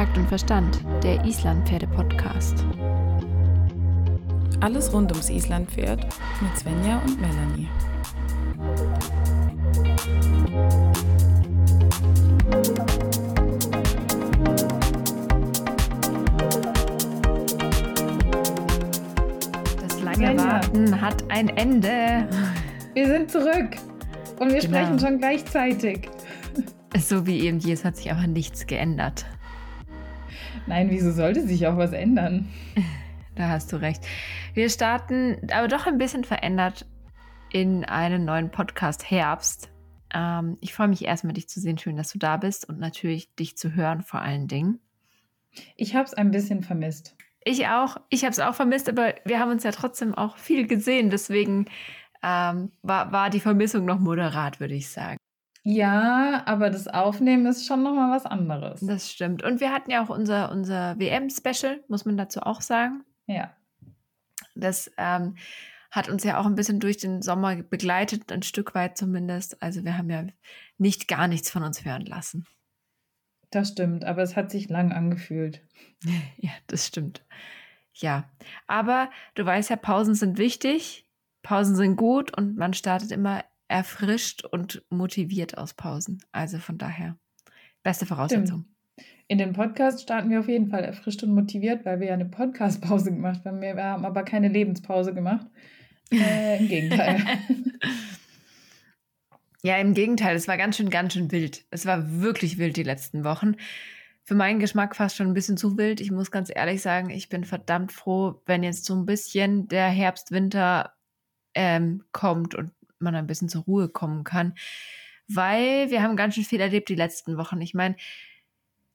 Takt und Verstand, der Islandpferde-Podcast. Alles rund ums Islandpferd mit Svenja und Melanie. Das lange Warten hat ein Ende. Wir sind zurück und wir genau. sprechen schon gleichzeitig. So wie eben es hat sich aber nichts geändert. Nein, wieso sollte sich auch was ändern? Da hast du recht. Wir starten aber doch ein bisschen verändert in einen neuen Podcast Herbst. Ähm, ich freue mich erstmal, dich zu sehen. Schön, dass du da bist und natürlich dich zu hören vor allen Dingen. Ich habe es ein bisschen vermisst. Ich auch. Ich habe es auch vermisst, aber wir haben uns ja trotzdem auch viel gesehen. Deswegen ähm, war, war die Vermissung noch moderat, würde ich sagen. Ja, aber das Aufnehmen ist schon nochmal was anderes. Das stimmt. Und wir hatten ja auch unser, unser WM-Special, muss man dazu auch sagen. Ja. Das ähm, hat uns ja auch ein bisschen durch den Sommer begleitet, ein Stück weit zumindest. Also wir haben ja nicht gar nichts von uns hören lassen. Das stimmt, aber es hat sich lang angefühlt. ja, das stimmt. Ja, aber du weißt ja, Pausen sind wichtig, Pausen sind gut und man startet immer erfrischt und motiviert aus Pausen. Also von daher, beste Voraussetzung. Stimmt. In den Podcast starten wir auf jeden Fall erfrischt und motiviert, weil wir ja eine Podcast-Pause gemacht haben. Wir haben aber keine Lebenspause gemacht. Äh, Im Gegenteil. ja, im Gegenteil. Es war ganz schön, ganz schön wild. Es war wirklich wild die letzten Wochen. Für meinen Geschmack fast schon ein bisschen zu wild. Ich muss ganz ehrlich sagen, ich bin verdammt froh, wenn jetzt so ein bisschen der Herbst, Winter ähm, kommt und man ein bisschen zur Ruhe kommen kann. Weil wir haben ganz schön viel erlebt die letzten Wochen. Ich meine,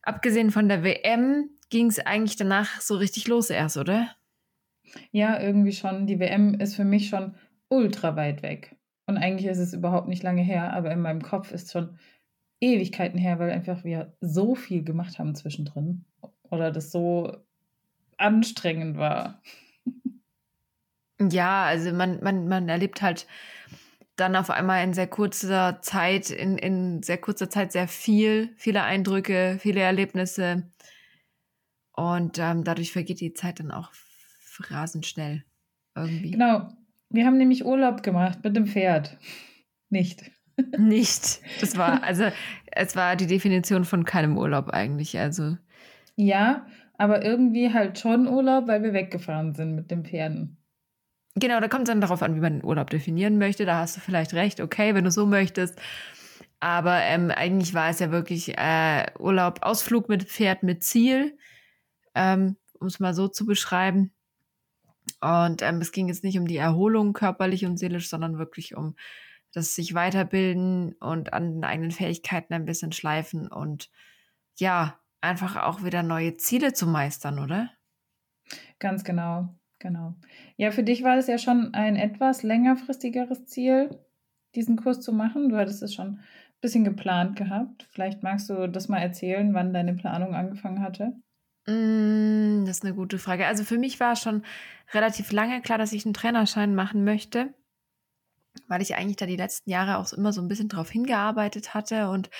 abgesehen von der WM ging es eigentlich danach so richtig los erst, oder? Ja, irgendwie schon. Die WM ist für mich schon ultra weit weg. Und eigentlich ist es überhaupt nicht lange her, aber in meinem Kopf ist schon Ewigkeiten her, weil einfach wir so viel gemacht haben zwischendrin. Oder das so anstrengend war. Ja, also man, man, man erlebt halt dann auf einmal in sehr kurzer Zeit, in, in sehr kurzer Zeit sehr viel, viele Eindrücke, viele Erlebnisse. Und ähm, dadurch vergeht die Zeit dann auch rasend schnell irgendwie. Genau. Wir haben nämlich Urlaub gemacht mit dem Pferd. Nicht. Nicht. Das war, also, es war die Definition von keinem Urlaub eigentlich. Also. Ja, aber irgendwie halt schon Urlaub, weil wir weggefahren sind mit den Pferden. Genau, da kommt es dann darauf an, wie man den Urlaub definieren möchte. Da hast du vielleicht recht, okay, wenn du so möchtest. Aber ähm, eigentlich war es ja wirklich äh, Urlaub, Ausflug mit Pferd mit Ziel, ähm, um es mal so zu beschreiben. Und ähm, es ging jetzt nicht um die Erholung körperlich und seelisch, sondern wirklich um das sich weiterbilden und an den eigenen Fähigkeiten ein bisschen schleifen und ja, einfach auch wieder neue Ziele zu meistern, oder? Ganz genau. Genau. Ja, für dich war es ja schon ein etwas längerfristigeres Ziel, diesen Kurs zu machen. Du hattest es schon ein bisschen geplant gehabt. Vielleicht magst du das mal erzählen, wann deine Planung angefangen hatte. Mm, das ist eine gute Frage. Also für mich war schon relativ lange klar, dass ich einen Trainerschein machen möchte, weil ich eigentlich da die letzten Jahre auch immer so ein bisschen drauf hingearbeitet hatte und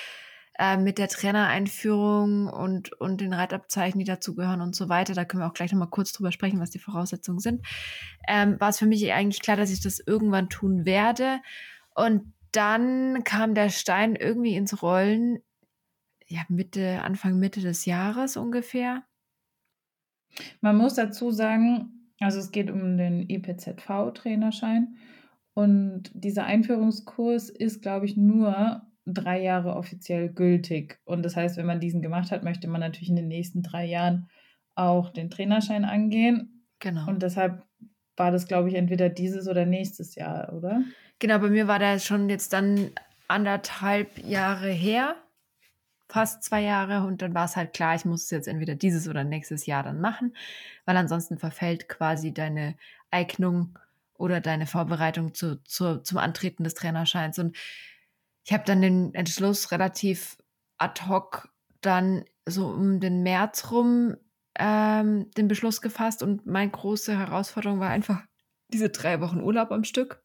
äh, mit der Trainereinführung und, und den Reitabzeichen, die dazugehören und so weiter, da können wir auch gleich nochmal kurz drüber sprechen, was die Voraussetzungen sind, ähm, war es für mich eigentlich klar, dass ich das irgendwann tun werde. Und dann kam der Stein irgendwie ins Rollen, ja, Mitte, Anfang Mitte des Jahres ungefähr. Man muss dazu sagen, also es geht um den IPZV-Trainerschein und dieser Einführungskurs ist, glaube ich, nur drei Jahre offiziell gültig. Und das heißt, wenn man diesen gemacht hat, möchte man natürlich in den nächsten drei Jahren auch den Trainerschein angehen. Genau. Und deshalb war das, glaube ich, entweder dieses oder nächstes Jahr, oder? Genau, bei mir war das schon jetzt dann anderthalb Jahre her, fast zwei Jahre. Und dann war es halt klar, ich muss es jetzt entweder dieses oder nächstes Jahr dann machen, weil ansonsten verfällt quasi deine Eignung oder deine Vorbereitung zu, zu, zum Antreten des Trainerscheins. Und ich habe dann den Entschluss relativ ad hoc dann so um den März rum ähm, den Beschluss gefasst und meine große Herausforderung war einfach diese drei Wochen Urlaub am Stück.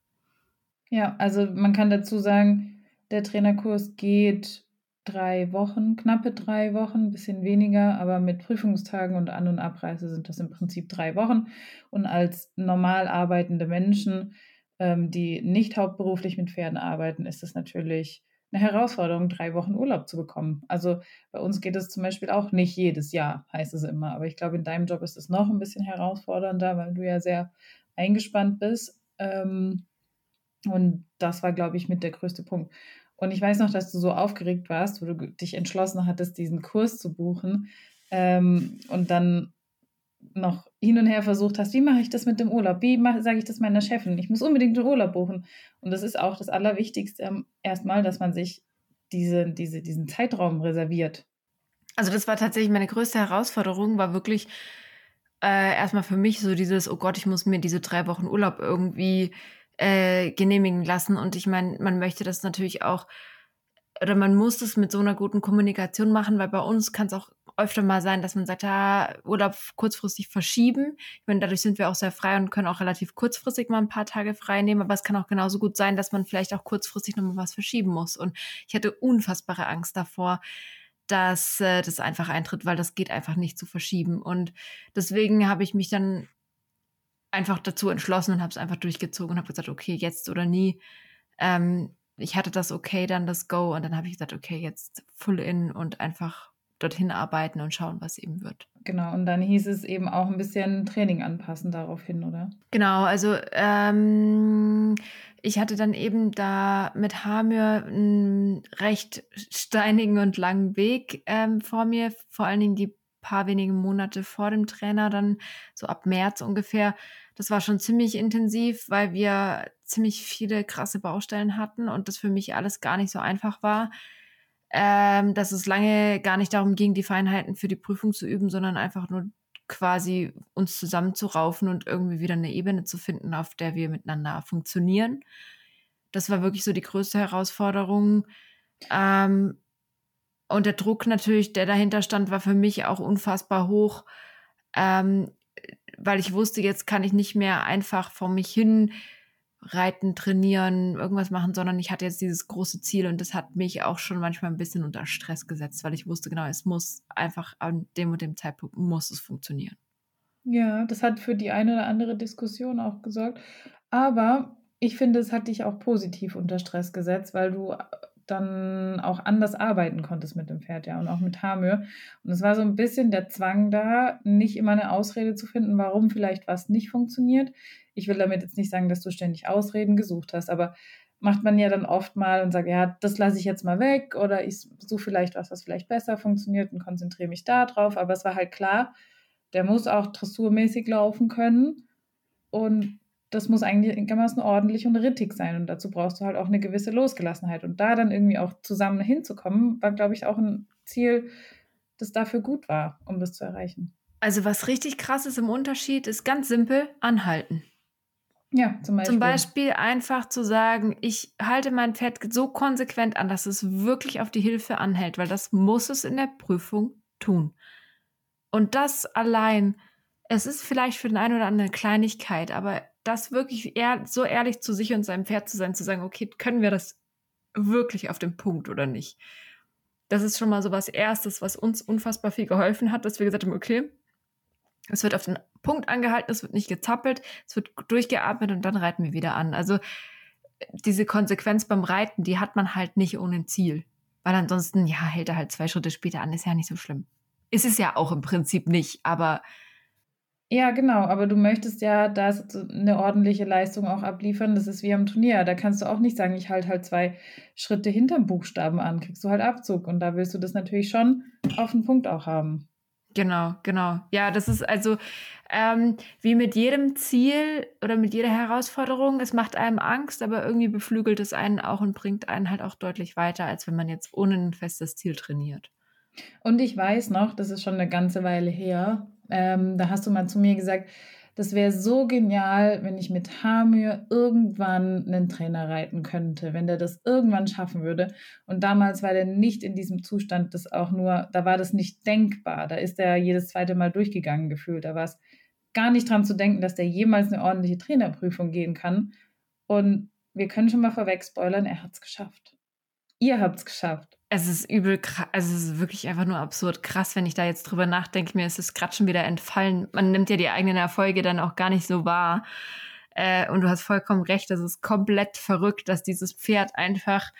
Ja, also man kann dazu sagen, der Trainerkurs geht drei Wochen, knappe drei Wochen, ein bisschen weniger, aber mit Prüfungstagen und An- und Abreise sind das im Prinzip drei Wochen. Und als normal arbeitende Menschen, ähm, die nicht hauptberuflich mit Pferden arbeiten, ist es natürlich eine Herausforderung, drei Wochen Urlaub zu bekommen. Also bei uns geht es zum Beispiel auch nicht jedes Jahr, heißt es immer. Aber ich glaube, in deinem Job ist es noch ein bisschen herausfordernder, weil du ja sehr eingespannt bist. Ähm, und das war, glaube ich, mit der größte Punkt. Und ich weiß noch, dass du so aufgeregt warst, wo du dich entschlossen hattest, diesen Kurs zu buchen ähm, und dann noch hin und her versucht hast, wie mache ich das mit dem Urlaub? Wie sage ich das meiner Chefin? Ich muss unbedingt den Urlaub buchen. Und das ist auch das Allerwichtigste ähm, erstmal, dass man sich diese, diese, diesen Zeitraum reserviert. Also das war tatsächlich meine größte Herausforderung, war wirklich äh, erstmal für mich so dieses, oh Gott, ich muss mir diese drei Wochen Urlaub irgendwie äh, genehmigen lassen. Und ich meine, man möchte das natürlich auch, oder man muss das mit so einer guten Kommunikation machen, weil bei uns kann es auch öfter mal sein, dass man sagt, ja, Urlaub kurzfristig verschieben. Ich meine, dadurch sind wir auch sehr frei und können auch relativ kurzfristig mal ein paar Tage frei nehmen. Aber es kann auch genauso gut sein, dass man vielleicht auch kurzfristig nochmal was verschieben muss. Und ich hatte unfassbare Angst davor, dass äh, das einfach eintritt, weil das geht einfach nicht zu verschieben. Und deswegen habe ich mich dann einfach dazu entschlossen und habe es einfach durchgezogen und habe gesagt, okay, jetzt oder nie. Ähm, ich hatte das okay, dann das Go und dann habe ich gesagt, okay, jetzt full in und einfach dorthin arbeiten und schauen, was eben wird. Genau, und dann hieß es eben auch ein bisschen Training anpassen daraufhin, oder? Genau, also ähm, ich hatte dann eben da mit Hamir einen recht steinigen und langen Weg ähm, vor mir, vor allen Dingen die paar wenige Monate vor dem Trainer, dann so ab März ungefähr. Das war schon ziemlich intensiv, weil wir ziemlich viele krasse Baustellen hatten und das für mich alles gar nicht so einfach war ähm, dass es lange gar nicht darum ging, die Feinheiten für die Prüfung zu üben, sondern einfach nur quasi uns zusammenzuraufen und irgendwie wieder eine Ebene zu finden, auf der wir miteinander funktionieren. Das war wirklich so die größte Herausforderung. Ähm, und der Druck natürlich, der dahinter stand, war für mich auch unfassbar hoch, ähm, weil ich wusste, jetzt kann ich nicht mehr einfach vor mich hin reiten, trainieren, irgendwas machen, sondern ich hatte jetzt dieses große Ziel und das hat mich auch schon manchmal ein bisschen unter Stress gesetzt, weil ich wusste genau, es muss einfach an dem und dem Zeitpunkt muss es funktionieren. Ja, das hat für die eine oder andere Diskussion auch gesorgt. Aber ich finde, es hat dich auch positiv unter Stress gesetzt, weil du dann auch anders arbeiten konntest mit dem Pferd, ja, und auch mit Hamir. Und es war so ein bisschen der Zwang da, nicht immer eine Ausrede zu finden, warum vielleicht was nicht funktioniert. Ich will damit jetzt nicht sagen, dass du ständig Ausreden gesucht hast, aber macht man ja dann oft mal und sagt, ja, das lasse ich jetzt mal weg oder ich suche vielleicht was, was vielleicht besser funktioniert und konzentriere mich da drauf. Aber es war halt klar, der muss auch dressurmäßig laufen können und das muss eigentlich einigermaßen ordentlich und rittig sein und dazu brauchst du halt auch eine gewisse Losgelassenheit und da dann irgendwie auch zusammen hinzukommen, war, glaube ich, auch ein Ziel, das dafür gut war, um das zu erreichen. Also was richtig krass ist im Unterschied, ist ganz simpel, anhalten. Ja, zum Beispiel. Zum Beispiel einfach zu sagen, ich halte mein Pferd so konsequent an, dass es wirklich auf die Hilfe anhält, weil das muss es in der Prüfung tun. Und das allein, es ist vielleicht für den einen oder anderen eine Kleinigkeit, aber das wirklich eher, so ehrlich zu sich und seinem Pferd zu sein, zu sagen, okay, können wir das wirklich auf den Punkt oder nicht? Das ist schon mal so was Erstes, was uns unfassbar viel geholfen hat, dass wir gesagt haben, okay, es wird auf den Punkt angehalten, es wird nicht gezappelt, es wird durchgeatmet und dann reiten wir wieder an. Also diese Konsequenz beim Reiten, die hat man halt nicht ohne Ziel. Weil ansonsten, ja, hält er halt zwei Schritte später an, ist ja nicht so schlimm. Ist es ja auch im Prinzip nicht, aber. Ja, genau, aber du möchtest ja da eine ordentliche Leistung auch abliefern. Das ist wie am Turnier. Da kannst du auch nicht sagen, ich halte halt zwei Schritte hinterm Buchstaben an, kriegst du halt Abzug. Und da willst du das natürlich schon auf den Punkt auch haben. Genau, genau. Ja, das ist also ähm, wie mit jedem Ziel oder mit jeder Herausforderung. Es macht einem Angst, aber irgendwie beflügelt es einen auch und bringt einen halt auch deutlich weiter, als wenn man jetzt ohne ein festes Ziel trainiert. Und ich weiß noch, das ist schon eine ganze Weile her, ähm, da hast du mal zu mir gesagt, das wäre so genial, wenn ich mit Hamir irgendwann einen Trainer reiten könnte, wenn der das irgendwann schaffen würde. Und damals war der nicht in diesem Zustand, das auch nur, da war das nicht denkbar. Da ist er jedes zweite Mal durchgegangen gefühlt. Da war es gar nicht dran zu denken, dass der jemals eine ordentliche Trainerprüfung gehen kann. Und wir können schon mal vorweg spoilern, er hat es geschafft. Ihr habt es geschafft. Es ist übel also es ist wirklich einfach nur absurd krass, wenn ich da jetzt drüber nachdenke. Mir ist gerade schon wieder entfallen. Man nimmt ja die eigenen Erfolge dann auch gar nicht so wahr. Äh, und du hast vollkommen recht, das ist komplett verrückt, dass dieses Pferd einfach,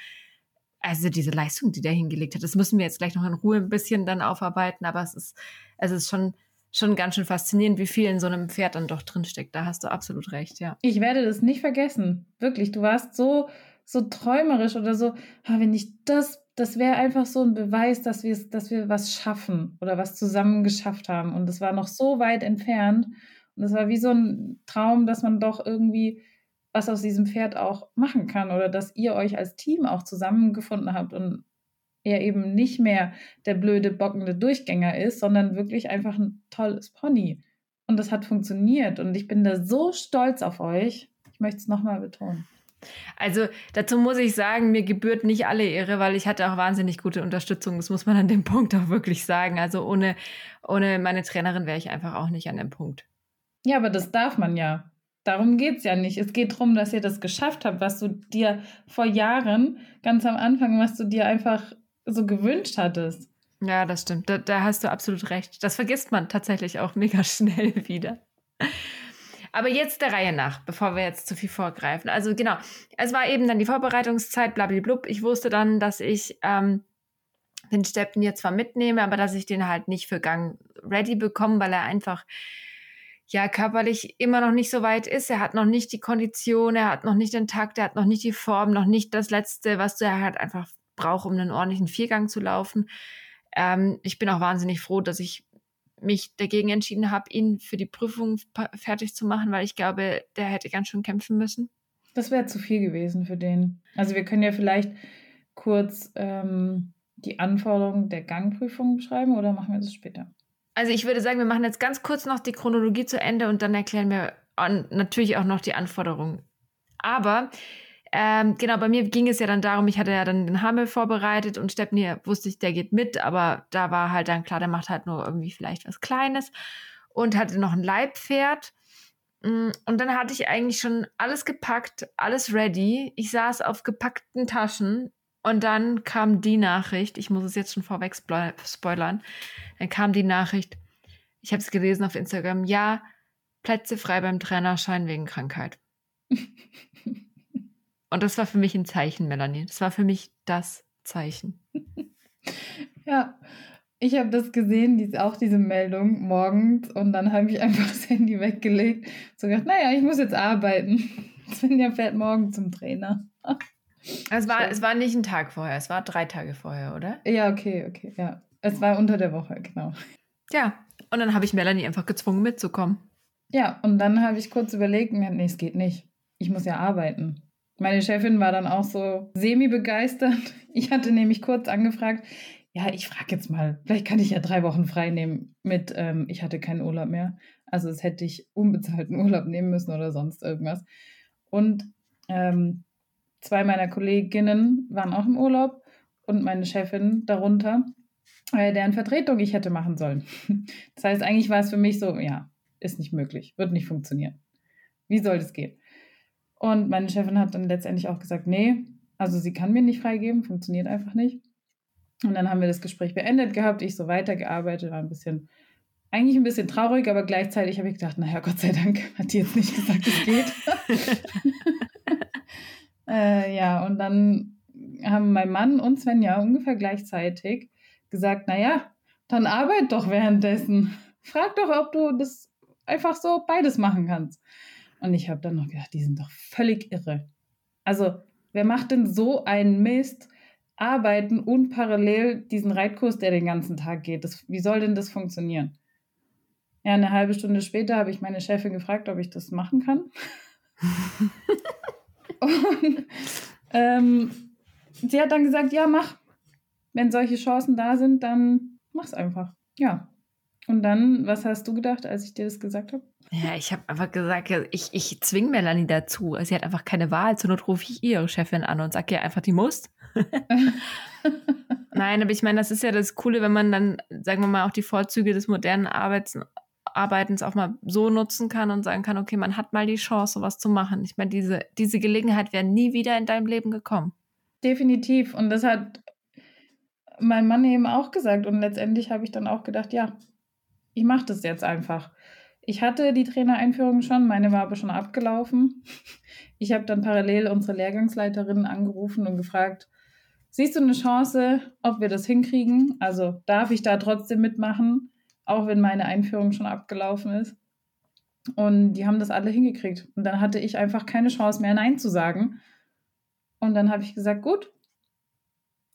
also diese Leistung, die der hingelegt hat, das müssen wir jetzt gleich noch in Ruhe ein bisschen dann aufarbeiten, aber es ist, es ist schon, schon ganz schön faszinierend, wie viel in so einem Pferd dann doch drinsteckt. Da hast du absolut recht, ja. Ich werde das nicht vergessen. Wirklich, du warst so, so träumerisch oder so, ah, wenn ich das, das wäre einfach so ein Beweis, dass wir, dass wir was schaffen oder was zusammen geschafft haben. Und es war noch so weit entfernt. Und es war wie so ein Traum, dass man doch irgendwie was aus diesem Pferd auch machen kann oder dass ihr euch als Team auch zusammengefunden habt und er eben nicht mehr der blöde, bockende Durchgänger ist, sondern wirklich einfach ein tolles Pony. Und das hat funktioniert und ich bin da so stolz auf euch. Ich möchte es nochmal betonen. Also dazu muss ich sagen, mir gebührt nicht alle Ehre, weil ich hatte auch wahnsinnig gute Unterstützung. Das muss man an dem Punkt auch wirklich sagen. Also ohne, ohne meine Trainerin wäre ich einfach auch nicht an dem Punkt. Ja, aber das darf man ja. Darum geht es ja nicht. Es geht darum, dass ihr das geschafft habt, was du dir vor Jahren, ganz am Anfang, was du dir einfach so gewünscht hattest. Ja, das stimmt. Da, da hast du absolut recht. Das vergisst man tatsächlich auch mega schnell wieder. Aber jetzt der Reihe nach, bevor wir jetzt zu viel vorgreifen. Also genau, es war eben dann die Vorbereitungszeit, blablablub. Ich wusste dann, dass ich ähm, den Steppen jetzt zwar mitnehme, aber dass ich den halt nicht für Gang ready bekomme, weil er einfach ja körperlich immer noch nicht so weit ist. Er hat noch nicht die Kondition, er hat noch nicht den Takt, er hat noch nicht die Form, noch nicht das Letzte, was du halt einfach brauchst, um einen ordentlichen Viergang zu laufen. Ähm, ich bin auch wahnsinnig froh, dass ich mich dagegen entschieden habe, ihn für die Prüfung fertig zu machen, weil ich glaube, der hätte ganz schön kämpfen müssen. Das wäre zu viel gewesen für den. Also wir können ja vielleicht kurz ähm, die Anforderungen der Gangprüfung beschreiben oder machen wir das später? Also ich würde sagen, wir machen jetzt ganz kurz noch die Chronologie zu Ende und dann erklären wir natürlich auch noch die Anforderungen. Aber ähm, genau, bei mir ging es ja dann darum, ich hatte ja dann den Hammel vorbereitet und Stepney wusste ich, der geht mit, aber da war halt dann klar, der macht halt nur irgendwie vielleicht was Kleines und hatte noch ein Leibpferd. Mm, und dann hatte ich eigentlich schon alles gepackt, alles ready. Ich saß auf gepackten Taschen und dann kam die Nachricht, ich muss es jetzt schon vorweg spoilern, dann kam die Nachricht, ich habe es gelesen auf Instagram, ja, Plätze frei beim Trainerschein wegen Krankheit. Und das war für mich ein Zeichen, Melanie. Das war für mich das Zeichen. ja, ich habe das gesehen, die, auch diese Meldung morgens. Und dann habe ich einfach das Handy weggelegt. So gedacht, naja, ich muss jetzt arbeiten. Svenja fährt morgen zum Trainer. Es war, es war nicht ein Tag vorher, es war drei Tage vorher, oder? Ja, okay, okay, ja. Es war unter der Woche, genau. Ja, und dann habe ich Melanie einfach gezwungen mitzukommen. Ja, und dann habe ich kurz überlegt, nee, es geht nicht. Ich muss ja arbeiten. Meine Chefin war dann auch so semi-begeistert. Ich hatte nämlich kurz angefragt, ja, ich frage jetzt mal, vielleicht kann ich ja drei Wochen frei nehmen mit, ähm, ich hatte keinen Urlaub mehr. Also es hätte ich unbezahlten Urlaub nehmen müssen oder sonst irgendwas. Und ähm, zwei meiner Kolleginnen waren auch im Urlaub und meine Chefin darunter, äh, deren Vertretung ich hätte machen sollen. Das heißt, eigentlich war es für mich so, ja, ist nicht möglich, wird nicht funktionieren. Wie soll das gehen? Und meine Chefin hat dann letztendlich auch gesagt, nee, also sie kann mir nicht freigeben, funktioniert einfach nicht. Und dann haben wir das Gespräch beendet gehabt, ich so weitergearbeitet, war ein bisschen, eigentlich ein bisschen traurig, aber gleichzeitig habe ich gedacht, naja, Gott sei Dank hat die jetzt nicht gesagt, es geht. äh, ja, und dann haben mein Mann und Svenja ungefähr gleichzeitig gesagt, naja, dann arbeit doch währenddessen. Frag doch, ob du das einfach so beides machen kannst. Und ich habe dann noch gedacht, die sind doch völlig irre. Also, wer macht denn so einen Mist? Arbeiten und parallel diesen Reitkurs, der den ganzen Tag geht. Das, wie soll denn das funktionieren? Ja, eine halbe Stunde später habe ich meine Chefin gefragt, ob ich das machen kann. und ähm, sie hat dann gesagt, ja, mach. Wenn solche Chancen da sind, dann mach's einfach. Ja. Und dann, was hast du gedacht, als ich dir das gesagt habe? Ja, ich habe einfach gesagt, ich, ich zwinge Melanie dazu. Sie hat einfach keine Wahl. Zur Not rufe ich ihre Chefin an und sage ihr einfach, die muss. Nein, aber ich meine, das ist ja das Coole, wenn man dann, sagen wir mal, auch die Vorzüge des modernen Arbeits, Arbeitens auch mal so nutzen kann und sagen kann, okay, man hat mal die Chance, sowas zu machen. Ich meine, diese, diese Gelegenheit wäre nie wieder in deinem Leben gekommen. Definitiv. Und das hat mein Mann eben auch gesagt. Und letztendlich habe ich dann auch gedacht, ja, ich mache das jetzt einfach. Ich hatte die Trainereinführung schon, meine war aber schon abgelaufen. Ich habe dann parallel unsere Lehrgangsleiterin angerufen und gefragt, siehst du eine Chance, ob wir das hinkriegen? Also darf ich da trotzdem mitmachen, auch wenn meine Einführung schon abgelaufen ist? Und die haben das alle hingekriegt. Und dann hatte ich einfach keine Chance mehr, Nein zu sagen. Und dann habe ich gesagt, gut,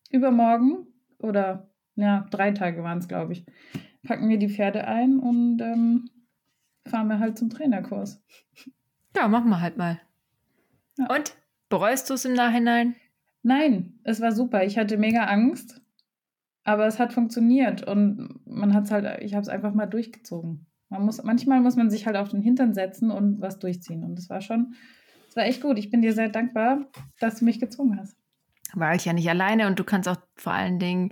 übermorgen oder ja, drei Tage waren es, glaube ich, packen wir die Pferde ein und ähm, fahren wir halt zum Trainerkurs. Ja, machen wir halt mal. Ja. Und bereust du es im Nachhinein? Nein, es war super. Ich hatte mega Angst, aber es hat funktioniert und man hat es halt, ich habe es einfach mal durchgezogen. Man muss, manchmal muss man sich halt auf den Hintern setzen und was durchziehen. Und das war schon, das war echt gut. Ich bin dir sehr dankbar, dass du mich gezwungen hast. War ich ja nicht alleine und du kannst auch vor allen Dingen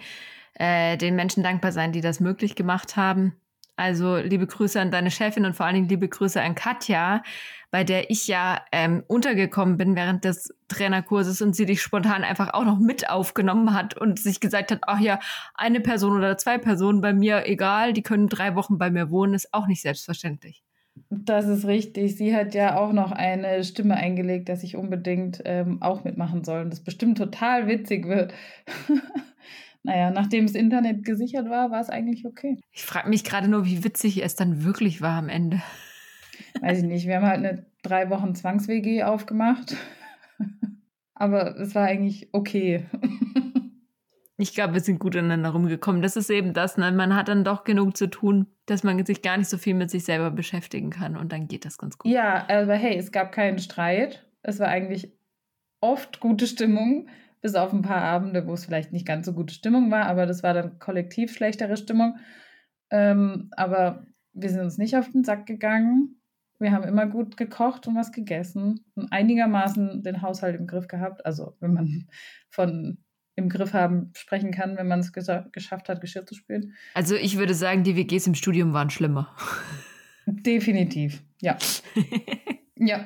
äh, den Menschen dankbar sein, die das möglich gemacht haben. Also liebe Grüße an deine Chefin und vor allen Dingen liebe Grüße an Katja, bei der ich ja ähm, untergekommen bin während des Trainerkurses und sie dich spontan einfach auch noch mit aufgenommen hat und sich gesagt hat, ach ja, eine Person oder zwei Personen bei mir, egal, die können drei Wochen bei mir wohnen, ist auch nicht selbstverständlich. Das ist richtig. Sie hat ja auch noch eine Stimme eingelegt, dass ich unbedingt ähm, auch mitmachen soll und das bestimmt total witzig wird. naja, nachdem das Internet gesichert war, war es eigentlich okay. Ich frage mich gerade nur, wie witzig es dann wirklich war am Ende. Weiß ich nicht. Wir haben halt eine drei Wochen Zwangs-WG aufgemacht. Aber es war eigentlich okay. Ich glaube, wir sind gut aneinander rumgekommen. Das ist eben das, ne? man hat dann doch genug zu tun, dass man sich gar nicht so viel mit sich selber beschäftigen kann und dann geht das ganz gut. Ja, aber hey, es gab keinen Streit. Es war eigentlich oft gute Stimmung bis auf ein paar Abende, wo es vielleicht nicht ganz so gute Stimmung war, aber das war dann kollektiv schlechtere Stimmung. Ähm, aber wir sind uns nicht auf den Sack gegangen. Wir haben immer gut gekocht und was gegessen und einigermaßen den Haushalt im Griff gehabt. Also wenn man von im Griff haben sprechen kann, wenn man es geschafft hat, Geschirr zu spülen. Also ich würde sagen, die WGs im Studium waren schlimmer. Definitiv, ja. ja.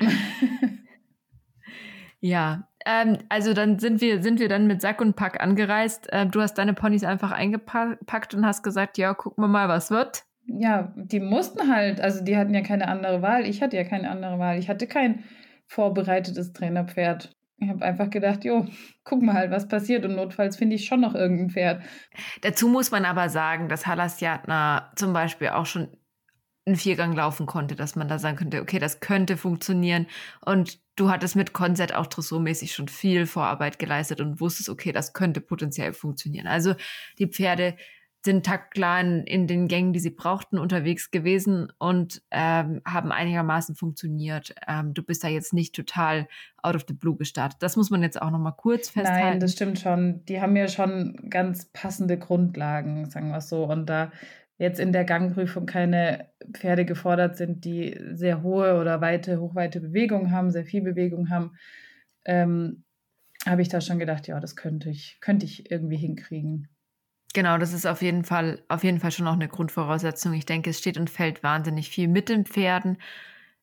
ja, ähm, also dann sind wir, sind wir dann mit Sack und Pack angereist. Äh, du hast deine Ponys einfach eingepackt und hast gesagt, ja, gucken wir mal, was wird. Ja, die mussten halt, also die hatten ja keine andere Wahl. Ich hatte ja keine andere Wahl. Ich hatte kein vorbereitetes Trainerpferd. Ich habe einfach gedacht, jo, guck mal halt, was passiert. Und notfalls finde ich schon noch irgendein Pferd. Dazu muss man aber sagen, dass Halasjatna zum Beispiel auch schon einen Viergang laufen konnte, dass man da sagen könnte, okay, das könnte funktionieren. Und du hattest mit Konzert auch dressurmäßig schon viel Vorarbeit geleistet und wusstest, okay, das könnte potenziell funktionieren. Also die Pferde sind taktklar in, den Gängen, die sie brauchten, unterwegs gewesen und ähm, haben einigermaßen funktioniert. Ähm, du bist da jetzt nicht total out of the blue gestartet. Das muss man jetzt auch noch mal kurz festhalten. Nein, das stimmt schon. Die haben ja schon ganz passende Grundlagen, sagen wir es so. Und da jetzt in der Gangprüfung keine Pferde gefordert sind, die sehr hohe oder weite, hochweite Bewegungen haben, sehr viel Bewegung haben, ähm, habe ich da schon gedacht, ja, das könnte ich, könnte ich irgendwie hinkriegen. Genau, das ist auf jeden Fall, auf jeden Fall schon auch eine Grundvoraussetzung. Ich denke, es steht und fällt wahnsinnig viel mit den Pferden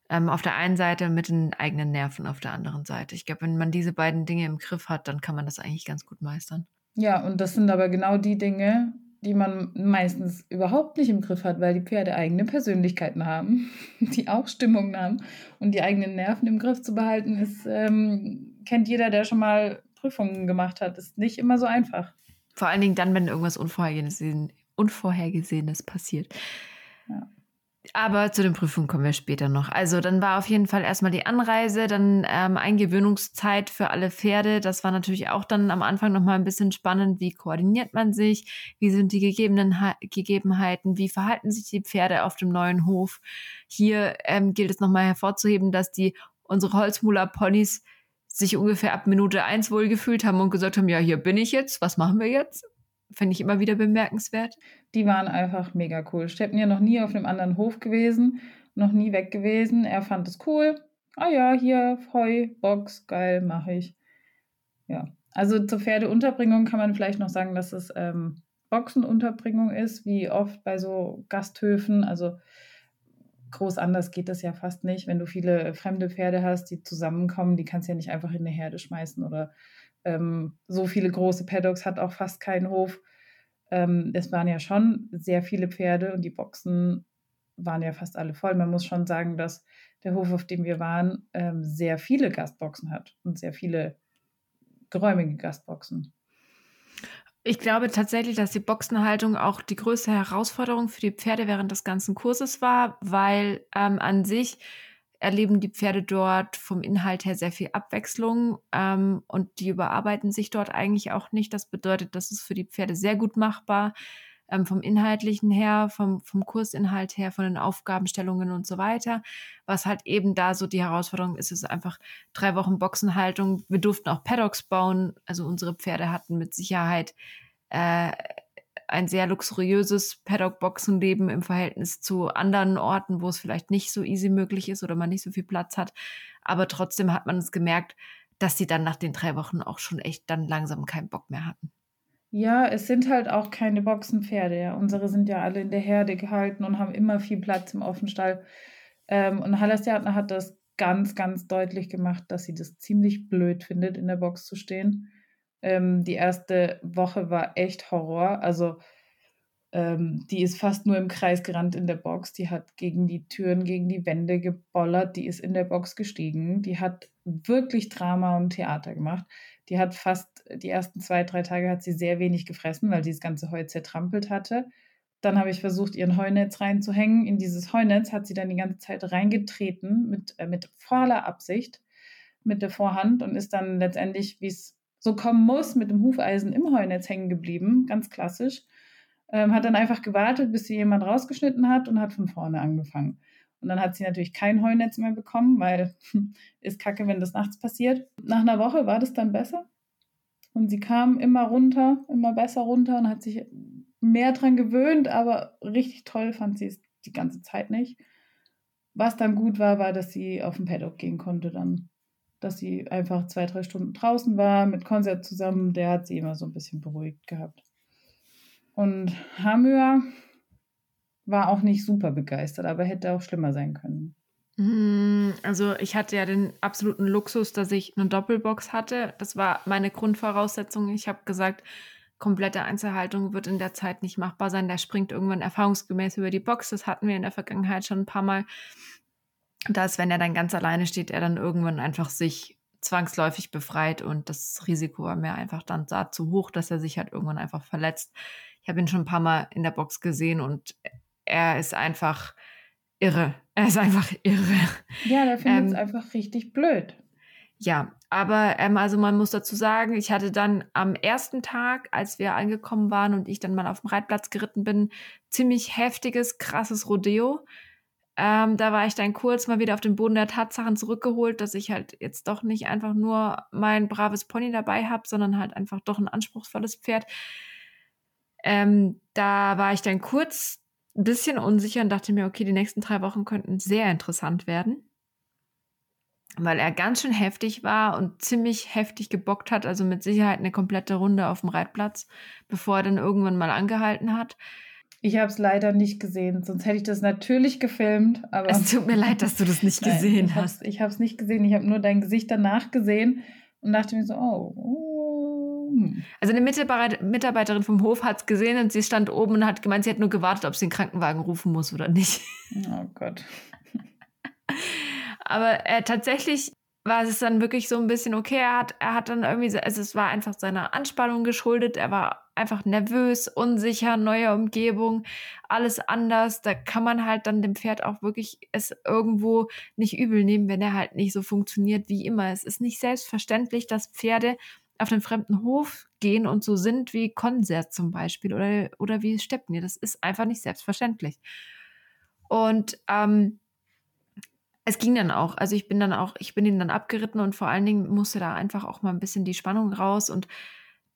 ähm, auf der einen Seite und mit den eigenen Nerven auf der anderen Seite. Ich glaube, wenn man diese beiden Dinge im Griff hat, dann kann man das eigentlich ganz gut meistern. Ja, und das sind aber genau die Dinge, die man meistens überhaupt nicht im Griff hat, weil die Pferde eigene Persönlichkeiten haben, die auch Stimmungen haben. Und die eigenen Nerven im Griff zu behalten, ist, ähm, kennt jeder, der schon mal Prüfungen gemacht hat, ist nicht immer so einfach. Vor allen Dingen dann, wenn irgendwas Unvorhergesehenes, Unvorhergesehenes passiert. Ja. Aber zu den Prüfungen kommen wir später noch. Also dann war auf jeden Fall erstmal die Anreise, dann ähm, Eingewöhnungszeit für alle Pferde. Das war natürlich auch dann am Anfang nochmal ein bisschen spannend. Wie koordiniert man sich? Wie sind die gegebenen Gegebenheiten? Wie verhalten sich die Pferde auf dem neuen Hof? Hier ähm, gilt es nochmal hervorzuheben, dass die unsere Holzmuller-Ponys sich ungefähr ab Minute eins wohlgefühlt haben und gesagt haben, ja, hier bin ich jetzt, was machen wir jetzt? Fände ich immer wieder bemerkenswert. Die waren einfach mega cool. Steppen ja noch nie auf einem anderen Hof gewesen, noch nie weg gewesen. Er fand es cool. Ah ja, hier Heu, Box, geil, mache ich. Ja, also zur Pferdeunterbringung kann man vielleicht noch sagen, dass es ähm, Boxenunterbringung ist, wie oft bei so Gasthöfen. Also groß anders geht das ja fast nicht. Wenn du viele fremde Pferde hast, die zusammenkommen, die kannst du ja nicht einfach in eine Herde schmeißen oder ähm, so viele große Paddocks hat auch fast kein Hof. ähm, es waren ja schon sehr viele Pferde und die Boxen waren ja fast alle voll. Man muss schon sagen, dass der Hof, auf dem wir waren, ähm, sehr viele Gastboxen hat und sehr viele geräumige Gastboxen. Ich glaube tatsächlich, dass die Boxenhaltung auch die größte Herausforderung für die Pferde während des ganzen Kurses war, weil ähm, an sich erleben die Pferde dort vom Inhalt her sehr viel Abwechslung ähm, und die überarbeiten sich dort eigentlich auch nicht. Das bedeutet, das ist für die Pferde sehr gut machbar ähm, vom Inhaltlichen her, vom, vom Kursinhalt her, von den Aufgabenstellungen und so weiter. Was halt eben da so die Herausforderung ist, ist einfach drei Wochen Boxenhaltung. Wir durften auch Paddocks bauen. Also unsere Pferde hatten mit Sicherheit äh, ein sehr luxuriöses Paddock-Boxenleben im Verhältnis zu anderen Orten, wo es vielleicht nicht so easy möglich ist oder man nicht so viel Platz hat. Aber trotzdem hat man es gemerkt, dass sie dann nach den drei Wochen auch schon echt dann langsam keinen Bock mehr hatten. Ja, es sind halt auch keine Boxenpferde. Ja. Unsere sind ja alle in der Herde gehalten und haben immer viel Platz im Offenstall. Ähm, und Hallerstjärtner hat das ganz, ganz deutlich gemacht, dass sie das ziemlich blöd findet, in der Box zu stehen. Ähm, die erste Woche war echt Horror. Also ähm, die ist fast nur im Kreis gerannt in der Box. Die hat gegen die Türen, gegen die Wände gebollert. Die ist in der Box gestiegen. Die hat wirklich Drama und Theater gemacht. Die hat fast die ersten zwei, drei Tage hat sie sehr wenig gefressen, weil sie das ganze Heu zertrampelt hatte. Dann habe ich versucht, ihren Heunetz reinzuhängen. In dieses Heunetz hat sie dann die ganze Zeit reingetreten mit, äh, mit voller Absicht mit der Vorhand und ist dann letztendlich, wie es so kommen muss, mit dem Hufeisen im Heunetz hängen geblieben, ganz klassisch. Ähm, hat dann einfach gewartet, bis sie jemand rausgeschnitten hat und hat von vorne angefangen. Und dann hat sie natürlich kein Heunetz mehr bekommen, weil ist kacke, wenn das nachts passiert. Nach einer Woche war das dann besser. Und sie kam immer runter, immer besser runter und hat sich mehr dran gewöhnt, aber richtig toll fand sie es die ganze Zeit nicht. Was dann gut war, war, dass sie auf den Paddock gehen konnte dann. Dass sie einfach zwei, drei Stunden draußen war, mit Konzert zusammen, der hat sie immer so ein bisschen beruhigt gehabt. Und Hamür, war auch nicht super begeistert, aber hätte auch schlimmer sein können. Mm, also ich hatte ja den absoluten Luxus, dass ich eine Doppelbox hatte. Das war meine Grundvoraussetzung. Ich habe gesagt, komplette Einzelhaltung wird in der Zeit nicht machbar sein. Der springt irgendwann erfahrungsgemäß über die Box. Das hatten wir in der Vergangenheit schon ein paar Mal. Dass, wenn er dann ganz alleine steht, er dann irgendwann einfach sich zwangsläufig befreit und das Risiko war mir einfach dann da zu hoch, dass er sich halt irgendwann einfach verletzt. Ich habe ihn schon ein paar Mal in der Box gesehen und er ist einfach irre. Er ist einfach irre. Ja, der findet es ähm, einfach richtig blöd. Ja, aber ähm, also man muss dazu sagen, ich hatte dann am ersten Tag, als wir angekommen waren und ich dann mal auf dem Reitplatz geritten bin, ziemlich heftiges, krasses Rodeo. Ähm, da war ich dann kurz mal wieder auf den Boden der Tatsachen zurückgeholt, dass ich halt jetzt doch nicht einfach nur mein braves Pony dabei habe, sondern halt einfach doch ein anspruchsvolles Pferd. Ähm, da war ich dann kurz ein bisschen unsicher und dachte mir, okay, die nächsten drei Wochen könnten sehr interessant werden. Weil er ganz schön heftig war und ziemlich heftig gebockt hat, also mit Sicherheit eine komplette Runde auf dem Reitplatz, bevor er dann irgendwann mal angehalten hat. Ich habe es leider nicht gesehen, sonst hätte ich das natürlich gefilmt. Aber es tut mir leid, dass du das nicht gesehen Nein, hast. Ich habe es nicht gesehen. Ich habe nur dein Gesicht danach gesehen und dachte mir so, oh, oh hm. Also eine Mitarbeiterin vom Hof hat es gesehen und sie stand oben und hat gemeint, sie hat nur gewartet, ob sie den Krankenwagen rufen muss oder nicht. Oh Gott. Aber äh, tatsächlich war es dann wirklich so ein bisschen okay. Er hat, er hat dann irgendwie, also es war einfach seiner Anspannung geschuldet. Er war einfach nervös, unsicher, neue Umgebung, alles anders. Da kann man halt dann dem Pferd auch wirklich es irgendwo nicht übel nehmen, wenn er halt nicht so funktioniert wie immer. Es ist nicht selbstverständlich, dass Pferde auf den fremden Hof gehen und so sind wie Konzert zum Beispiel oder, oder wie Stepnir. Das ist einfach nicht selbstverständlich. Und ähm, es ging dann auch. Also ich bin dann auch, ich bin ihn dann abgeritten und vor allen Dingen musste da einfach auch mal ein bisschen die Spannung raus und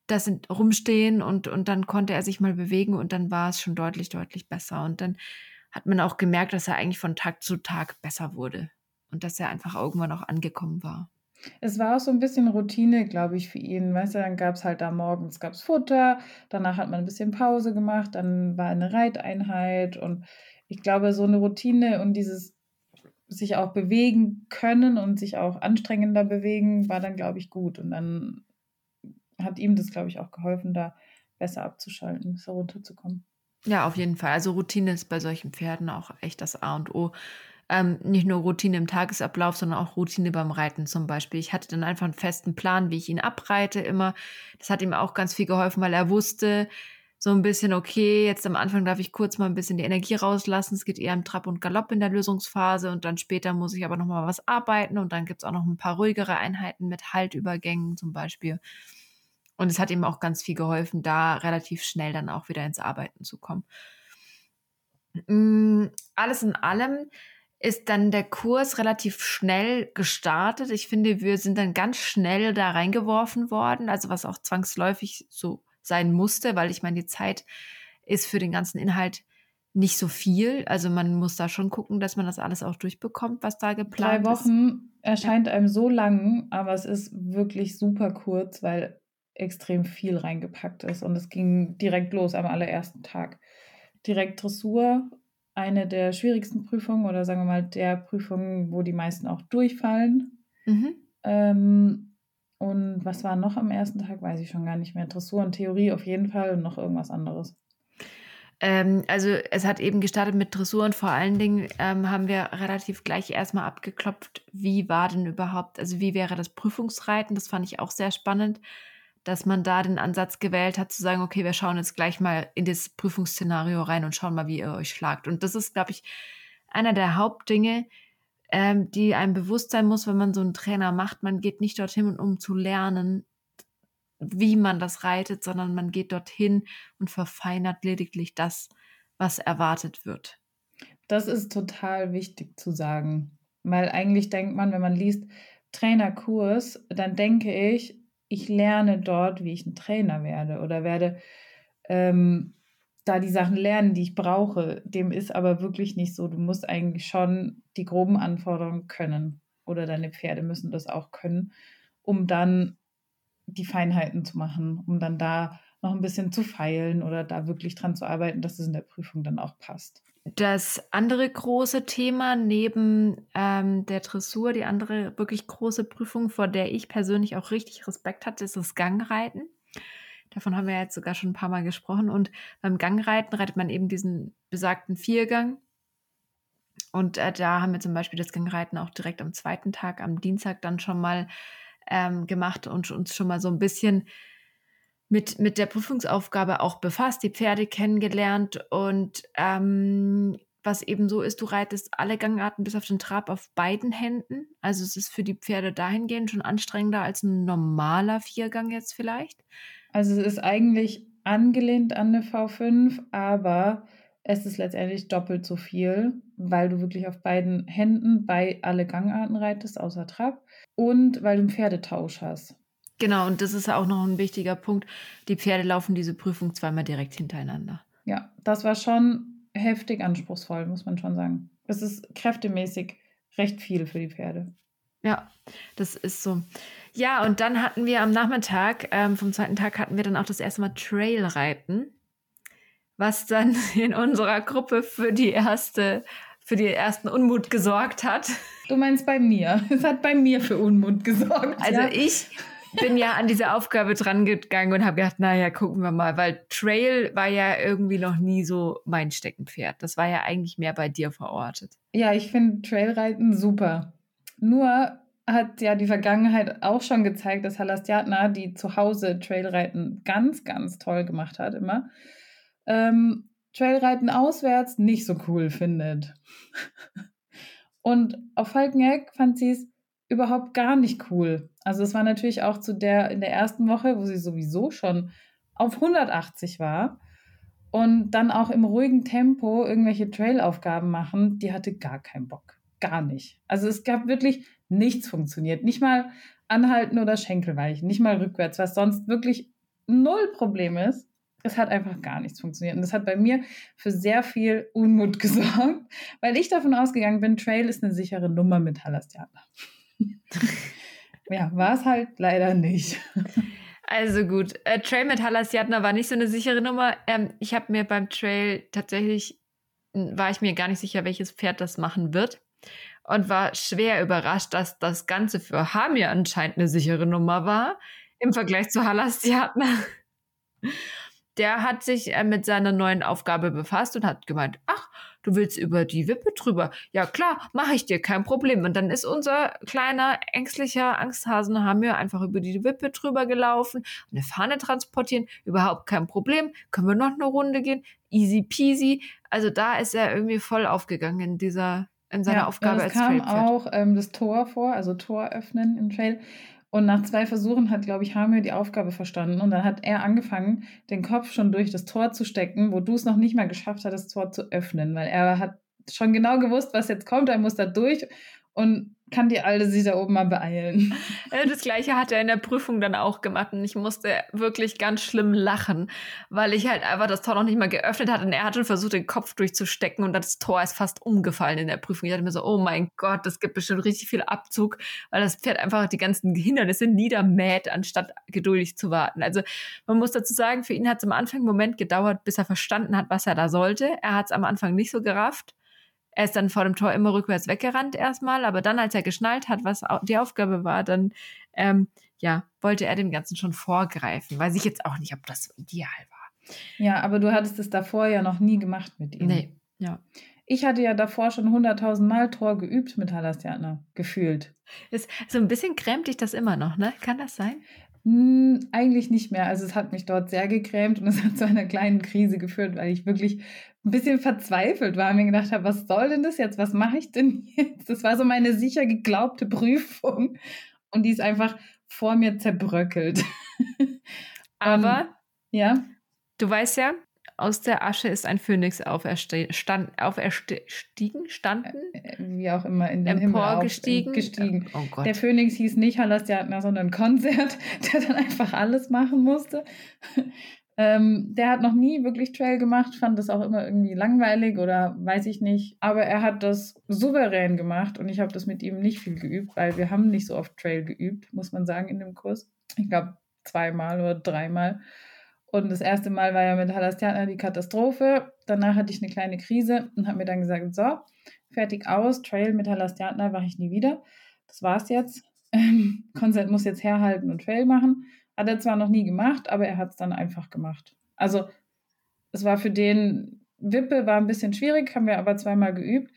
das sind rumstehen und, und dann konnte er sich mal bewegen und dann war es schon deutlich, deutlich besser. Und dann hat man auch gemerkt, dass er eigentlich von Tag zu Tag besser wurde und dass er einfach irgendwann auch angekommen war. Es war auch so ein bisschen Routine, glaube ich, für ihn. Weißt du, dann gab es halt da morgens gab's Futter, danach hat man ein bisschen Pause gemacht, dann war eine Reiteinheit und ich glaube, so eine Routine und dieses sich auch bewegen können und sich auch anstrengender bewegen, war dann, glaube ich, gut. Und dann hat ihm das, glaube ich, auch geholfen, da besser abzuschalten, besser runterzukommen. Ja, auf jeden Fall. Also Routine ist bei solchen Pferden auch echt das A und O. Ähm, nicht nur Routine im Tagesablauf, sondern auch Routine beim Reiten zum Beispiel. Ich hatte dann einfach einen festen Plan, wie ich ihn abreite immer. Das hat ihm auch ganz viel geholfen, weil er wusste so ein bisschen, okay, jetzt am Anfang darf ich kurz mal ein bisschen die Energie rauslassen. Es geht eher im Trab und Galopp in der Lösungsphase und dann später muss ich aber noch mal was arbeiten und dann gibt es auch noch ein paar ruhigere Einheiten mit Haltübergängen zum Beispiel. Und es hat ihm auch ganz viel geholfen, da relativ schnell dann auch wieder ins Arbeiten zu kommen. Mm, alles in allem ist dann der Kurs relativ schnell gestartet. Ich finde, wir sind dann ganz schnell da reingeworfen worden, also was auch zwangsläufig so sein musste, weil ich meine, die Zeit ist für den ganzen Inhalt nicht so viel. Also man muss da schon gucken, dass man das alles auch durchbekommt, was da geplant ist. Drei Wochen ist. erscheint ja. einem so lang, aber es ist wirklich super kurz, weil extrem viel reingepackt ist. Und es ging direkt los am allerersten Tag. Direkt Dressur, eine der schwierigsten Prüfungen oder sagen wir mal der Prüfungen, wo die meisten auch durchfallen. Mhm. Ähm, und was war noch am ersten Tag, weiß ich schon gar nicht mehr. Dressur und Theorie auf jeden Fall und noch irgendwas anderes. Ähm, also es hat eben gestartet mit Dressur und vor allen Dingen ähm, haben wir relativ gleich erstmal abgeklopft, wie war denn überhaupt, also wie wäre das Prüfungsreiten. Das fand ich auch sehr spannend dass man da den Ansatz gewählt hat, zu sagen, okay, wir schauen jetzt gleich mal in das Prüfungsszenario rein und schauen mal, wie ihr euch schlagt. Und das ist, glaube ich, einer der Hauptdinge, ähm, die einem bewusst sein muss, wenn man so einen Trainer macht. Man geht nicht dorthin, um zu lernen, wie man das reitet, sondern man geht dorthin und verfeinert lediglich das, was erwartet wird. Das ist total wichtig zu sagen, weil eigentlich denkt man, wenn man liest Trainerkurs, dann denke ich, ich lerne dort, wie ich ein Trainer werde oder werde ähm, da die Sachen lernen, die ich brauche. Dem ist aber wirklich nicht so. Du musst eigentlich schon die groben Anforderungen können oder deine Pferde müssen das auch können, um dann die Feinheiten zu machen, um dann da noch ein bisschen zu feilen oder da wirklich dran zu arbeiten, dass es in der Prüfung dann auch passt. Das andere große Thema neben ähm, der Dressur, die andere wirklich große Prüfung, vor der ich persönlich auch richtig Respekt hatte, ist das Gangreiten. Davon haben wir jetzt sogar schon ein paar Mal gesprochen. Und beim Gangreiten reitet man eben diesen besagten Viergang. Und äh, da haben wir zum Beispiel das Gangreiten auch direkt am zweiten Tag, am Dienstag dann schon mal ähm, gemacht und uns schon mal so ein bisschen mit, mit der Prüfungsaufgabe auch befasst, die Pferde kennengelernt und ähm, was eben so ist, du reitest alle Gangarten bis auf den Trab auf beiden Händen. Also es ist für die Pferde dahingehend schon anstrengender als ein normaler Viergang jetzt vielleicht. Also es ist eigentlich angelehnt an eine V5, aber es ist letztendlich doppelt so viel, weil du wirklich auf beiden Händen bei alle Gangarten reitest, außer Trab, und weil du einen Pferdetausch hast. Genau, und das ist auch noch ein wichtiger Punkt. Die Pferde laufen diese Prüfung zweimal direkt hintereinander. Ja, das war schon heftig anspruchsvoll, muss man schon sagen. Es ist kräftemäßig recht viel für die Pferde. Ja, das ist so. Ja, und dann hatten wir am Nachmittag, ähm, vom zweiten Tag hatten wir dann auch das erste Mal Trailreiten, was dann in unserer Gruppe für die erste, für die ersten Unmut gesorgt hat. Du meinst bei mir? Es hat bei mir für Unmut gesorgt. Also ja? ich bin ja an diese Aufgabe dran gegangen und habe gedacht, naja, gucken wir mal, weil Trail war ja irgendwie noch nie so mein Steckenpferd. Das war ja eigentlich mehr bei dir verortet. Ja, ich finde Trailreiten super. Nur hat ja die Vergangenheit auch schon gezeigt, dass Halastiatna, die zu Hause Trailreiten ganz, ganz toll gemacht hat, immer, ähm, Trailreiten auswärts nicht so cool findet. Und auf Falkeneck fand sie es überhaupt gar nicht cool. Also es war natürlich auch zu der in der ersten Woche, wo sie sowieso schon auf 180 war und dann auch im ruhigen Tempo irgendwelche Trailaufgaben machen, die hatte gar keinen Bock. Gar nicht. Also es gab wirklich nichts funktioniert. Nicht mal anhalten oder Schenkelweichen, nicht mal rückwärts, was sonst wirklich null Problem ist. Es hat einfach gar nichts funktioniert. Und das hat bei mir für sehr viel Unmut gesorgt, weil ich davon ausgegangen bin, Trail ist eine sichere Nummer mit Halastiana. ja, war es halt leider nicht. Also gut, äh, Trail mit Halasiatna war nicht so eine sichere Nummer. Ähm, ich habe mir beim Trail tatsächlich, war ich mir gar nicht sicher, welches Pferd das machen wird. Und war schwer überrascht, dass das Ganze für Hamir anscheinend eine sichere Nummer war im Vergleich zu Halasiatna. der hat sich äh, mit seiner neuen Aufgabe befasst und hat gemeint, ach, du willst über die Wippe drüber. Ja klar, mache ich dir, kein Problem. Und dann ist unser kleiner, ängstlicher Angsthasen haben wir einfach über die Wippe drüber gelaufen, eine Fahne transportieren, überhaupt kein Problem. Können wir noch eine Runde gehen? Easy peasy. Also da ist er irgendwie voll aufgegangen in dieser, in seiner Ja, Aufgabe und es als kam Trailpferd. auch ähm, das Tor vor, also Tor öffnen im Trail. Und nach zwei Versuchen hat, glaube ich, Hamir die Aufgabe verstanden. Und dann hat er angefangen, den Kopf schon durch das Tor zu stecken, wo du es noch nicht mal geschafft hast, das Tor zu öffnen. Weil er hat schon genau gewusst, was jetzt kommt. Er muss da durch und kann die Alte sich da oben mal beeilen. Das gleiche hat er in der Prüfung dann auch gemacht und ich musste wirklich ganz schlimm lachen, weil ich halt einfach das Tor noch nicht mal geöffnet hatte und er hat schon versucht, den Kopf durchzustecken und das Tor ist fast umgefallen in der Prüfung. Ich dachte mir so, oh mein Gott, das gibt bestimmt richtig viel Abzug, weil das Pferd einfach die ganzen Hindernisse niedermäht, anstatt geduldig zu warten. Also man muss dazu sagen, für ihn hat es am Anfang einen Moment gedauert, bis er verstanden hat, was er da sollte. Er hat es am Anfang nicht so gerafft. Er ist dann vor dem Tor immer rückwärts weggerannt erstmal, aber dann, als er geschnallt hat, was die Aufgabe war, dann ähm, ja, wollte er dem Ganzen schon vorgreifen. Weiß ich jetzt auch nicht, ob das so ideal war. Ja, aber du hattest es davor ja noch nie gemacht mit ihm. Nee, ja. Ich hatte ja davor schon 100.000 Mal Tor geübt mit Halasjana, gefühlt. Ist, so ein bisschen grämt dich das immer noch, ne? Kann das sein? Hm, eigentlich nicht mehr. Also es hat mich dort sehr gegrämt und es hat zu einer kleinen Krise geführt, weil ich wirklich ein bisschen verzweifelt war und mir gedacht habe, was soll denn das jetzt? Was mache ich denn jetzt? Das war so meine sicher geglaubte Prüfung und die ist einfach vor mir zerbröckelt. Aber Ja, du weißt ja, aus der Asche ist ein Phönix auferstiegen, standen, äh, wie auch immer in den Himmel auf- emporgestiegen. gestiegen. Oh. Der Phönix hieß nicht Halasjatna, sondern Konzert, der dann einfach alles machen musste. ähm, der hat noch nie wirklich Trail gemacht, fand das auch immer irgendwie langweilig oder weiß ich nicht. Aber er hat das souverän gemacht und ich habe das mit ihm nicht viel geübt, weil wir haben nicht so oft Trail geübt, muss man sagen, in dem Kurs. Ich glaube zweimal oder dreimal. Und das erste Mal war ja mit Halasjatna die Katastrophe. Danach hatte ich eine kleine Krise und habe mir dann gesagt, so, fertig aus, Trail mit Halasjatna mache ich nie wieder. Das war's jetzt. Ähm, Konzert muss jetzt herhalten und Trail machen. Hat er zwar noch nie gemacht, aber er hat es dann einfach gemacht. Also es war für den, Wippe war ein bisschen schwierig, haben wir aber zweimal geübt.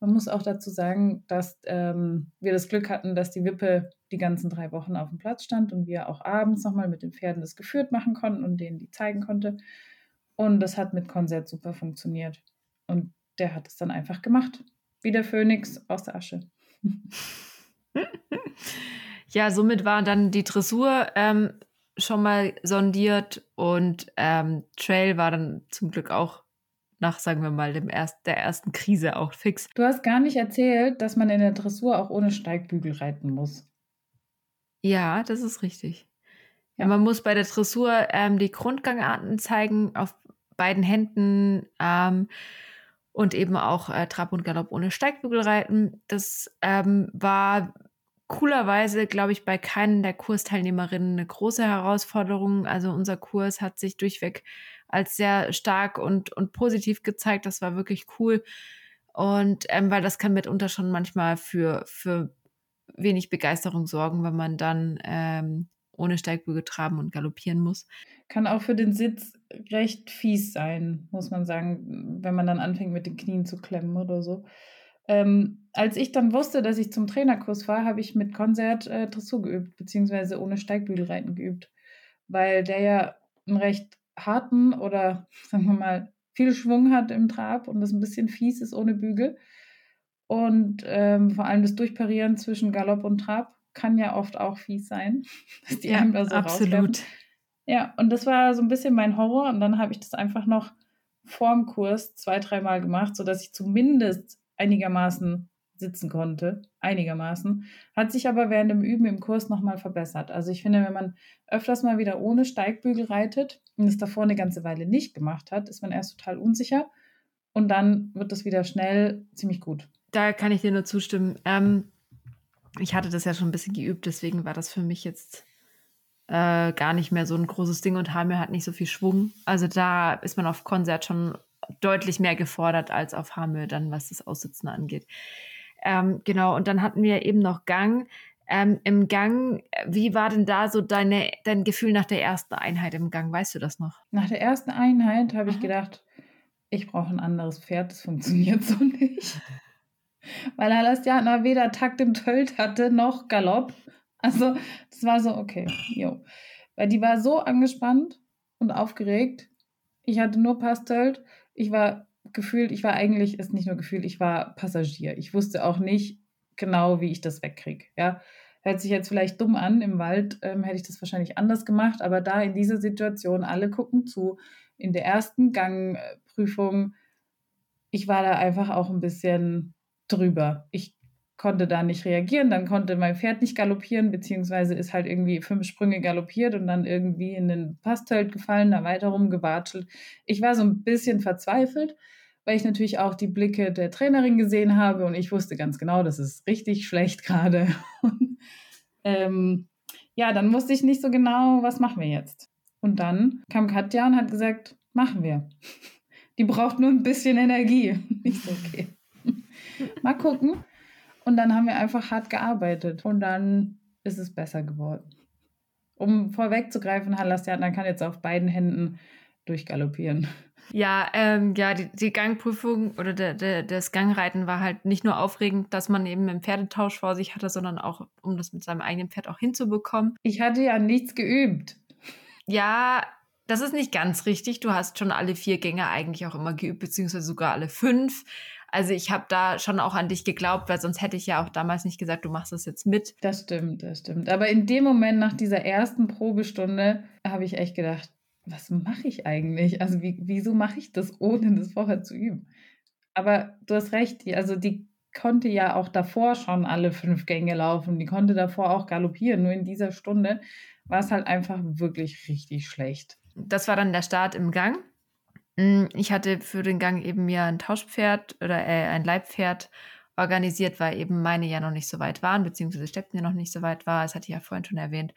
Man muss auch dazu sagen, dass ähm, wir das Glück hatten, dass die Wippe die ganzen drei Wochen auf dem Platz stand und wir auch abends nochmal mit den Pferden das geführt machen konnten und denen die zeigen konnte. Und das hat mit Konzert super funktioniert. Und der hat es dann einfach gemacht. Wie der Phönix aus der Asche. Ja, somit war dann die Dressur ähm, schon mal sondiert und ähm, Trail war dann zum Glück auch nach, sagen wir mal, dem erst, der ersten Krise auch fix. Du hast gar nicht erzählt, dass man in der Dressur auch ohne Steigbügel reiten muss. Ja, das ist richtig. Ja, man muss bei der Dressur ähm, die Grundgangarten zeigen auf beiden Händen ähm, und eben auch äh, Trab und Galopp ohne Steigbügel reiten. Das ähm, war coolerweise, glaube ich, bei keinen der Kursteilnehmerinnen eine große Herausforderung. Also unser Kurs hat sich durchweg als sehr stark und, und positiv gezeigt. Das war wirklich cool. Und ähm, weil das kann mitunter schon manchmal für, für wenig Begeisterung sorgen, wenn man dann ähm, ohne Steigbügel traben und galoppieren muss. Kann auch für den Sitz recht fies sein, muss man sagen, wenn man dann anfängt mit den Knien zu klemmen oder so. Ähm, als ich dann wusste, dass ich zum Trainerkurs war, habe ich mit Konzert äh, Dressur geübt, beziehungsweise ohne Steigbügelreiten geübt, weil der ja einen recht harten oder sagen wir mal viel Schwung hat im Trab und das ein bisschen fies ist ohne Bügel. Und ähm, vor allem das Durchparieren zwischen Galopp und Trab kann ja oft auch fies sein, dass die einem da so rauswerfen. absolut. Ja, und das war so ein bisschen mein Horror. Und dann habe ich das einfach noch vorm Kurs zwei, dreimal gemacht, sodass ich zumindest einigermaßen sitzen konnte. Einigermaßen. Hat sich aber während dem Üben im Kurs nochmal verbessert. Also ich finde, wenn man öfters mal wieder ohne Steigbügel reitet und es davor eine ganze Weile nicht gemacht hat, ist man erst total unsicher. Und dann wird das wieder schnell ziemlich gut. Da kann ich dir nur zustimmen. Ähm, ich hatte das ja schon ein bisschen geübt, deswegen war das für mich jetzt äh, gar nicht mehr so ein großes Ding und Hamir hat nicht so viel Schwung. Also da ist man auf Konzert schon deutlich mehr gefordert als auf Hamir dann, was das Aussitzen angeht. Ähm, genau, und dann hatten wir eben noch Gang. Ähm, Im Gang, wie war denn da so deine, dein Gefühl nach der ersten Einheit im Gang? Weißt du das noch? Nach der ersten Einheit habe ich gedacht, ich brauche ein anderes Pferd, das funktioniert so nicht. Weil Alastiana weder Takt im Tölt hatte noch Galopp. Also, das war so, okay, jo. Weil die war so angespannt und aufgeregt. Ich hatte nur Pastölt. Ich war gefühlt, ich war eigentlich, ist nicht nur gefühlt, ich war Passagier. Ich wusste auch nicht genau, wie ich das wegkriege. Ja, hört sich jetzt vielleicht dumm an. Im Wald ähm, hätte ich das wahrscheinlich anders gemacht, aber da in dieser Situation, alle gucken zu. In der ersten Gangprüfung, ich war da einfach auch ein bisschen drüber. Ich konnte da nicht reagieren, dann konnte mein Pferd nicht galoppieren, beziehungsweise ist halt irgendwie fünf Sprünge galoppiert und dann irgendwie in den Pastheld gefallen, da weiter rumgewatschelt. Ich war so ein bisschen verzweifelt, weil ich natürlich auch die Blicke der Trainerin gesehen habe und ich wusste ganz genau, das ist richtig schlecht gerade. ähm, ja, dann wusste ich nicht so genau, was machen wir jetzt. Und dann kam Katja und hat gesagt, machen wir. Die braucht nur ein bisschen Energie. Nicht so, okay. Mal gucken. Und dann haben wir einfach hart gearbeitet und dann ist es besser geworden. Um vorwegzugreifen, Halastiatna kann jetzt auf beiden Händen durchgaloppieren. Ja, ähm, ja, die, die, Gangprüfung oder de, de, das Gangreiten war halt nicht nur aufregend, dass man eben einen Pferdetausch vor sich hatte, sondern auch, um das mit seinem eigenen Pferd auch hinzubekommen. Ich hatte ja nichts geübt. Ja, das ist nicht ganz richtig. Du hast schon alle vier Gänge eigentlich auch immer geübt, beziehungsweise sogar alle fünf. Also ich habe da schon auch an dich geglaubt, weil sonst hätte ich ja auch damals nicht gesagt, du machst das jetzt mit. Das stimmt, das stimmt. Aber in dem Moment nach dieser ersten Probestunde habe ich echt gedacht, was mache ich eigentlich? Also wie, wieso mache ich das, ohne das vorher zu üben? Aber du hast recht, also die konnte ja auch davor schon alle fünf Gänge laufen, die konnte davor auch galoppieren. Nur in dieser Stunde war es halt einfach wirklich richtig schlecht. Das war dann der Start im Gang. Hm, ich hatte für den Gang eben mir ein Tauschpferd oder äh, ein Leibpferd organisiert, weil eben meine ja noch nicht so weit waren, beziehungsweise Steppen ja noch nicht so weit war. Das hatte ich ja vorhin schon erwähnt.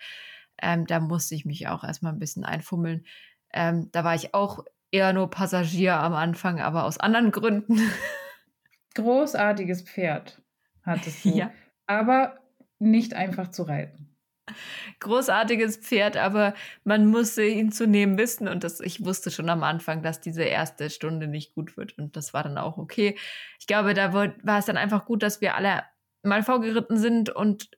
Ähm, da musste ich mich auch erstmal ein bisschen einfummeln. Ähm, da war ich auch eher nur Passagier am Anfang, aber aus anderen Gründen. Großartiges Pferd hattest du. Ja. Aber nicht einfach zu reiten großartiges Pferd, aber man musste ihn zu nehmen wissen und das, ich wusste schon am Anfang, dass diese erste Stunde nicht gut wird und das war dann auch okay. Ich glaube, da war, war es dann einfach gut, dass wir alle mal vorgeritten sind und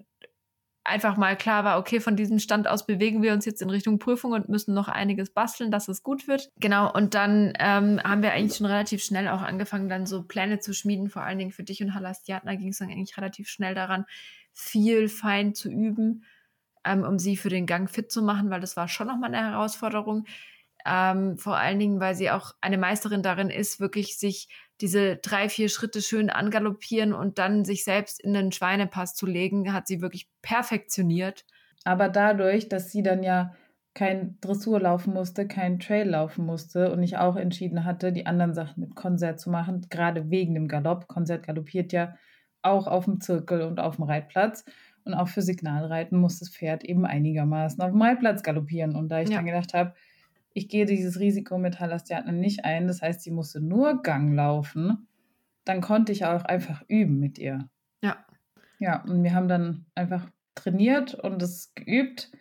einfach mal klar war, okay, von diesem Stand aus bewegen wir uns jetzt in Richtung Prüfung und müssen noch einiges basteln, dass es gut wird. Genau, und dann ähm, haben wir eigentlich schon relativ schnell auch angefangen, dann so Pläne zu schmieden. Vor allen Dingen für dich und Halastiatna ging es dann eigentlich relativ schnell daran, viel fein zu üben ähm, um sie für den Gang fit zu machen, weil das war schon nochmal eine Herausforderung. Ähm, vor allen Dingen, weil sie auch eine Meisterin darin ist, wirklich sich diese drei, vier Schritte schön angaloppieren und dann sich selbst in den Schweinepass zu legen, hat sie wirklich perfektioniert. Aber dadurch, dass sie dann ja kein Dressur laufen musste, kein Trail laufen musste und ich auch entschieden hatte, die anderen Sachen mit Konzert zu machen, gerade wegen dem Galopp. Konzert galoppiert ja auch auf dem Zirkel und auf dem Reitplatz. Und auch für Signalreiten muss das Pferd eben einigermaßen auf dem Reitplatz galoppieren. Und da ich ja. dann gedacht habe, ich gehe dieses Risiko mit Halastiatna nicht ein, das heißt, sie musste nur Gang laufen, dann konnte ich auch einfach üben mit ihr. Ja. Ja, und wir haben dann einfach trainiert und es geübt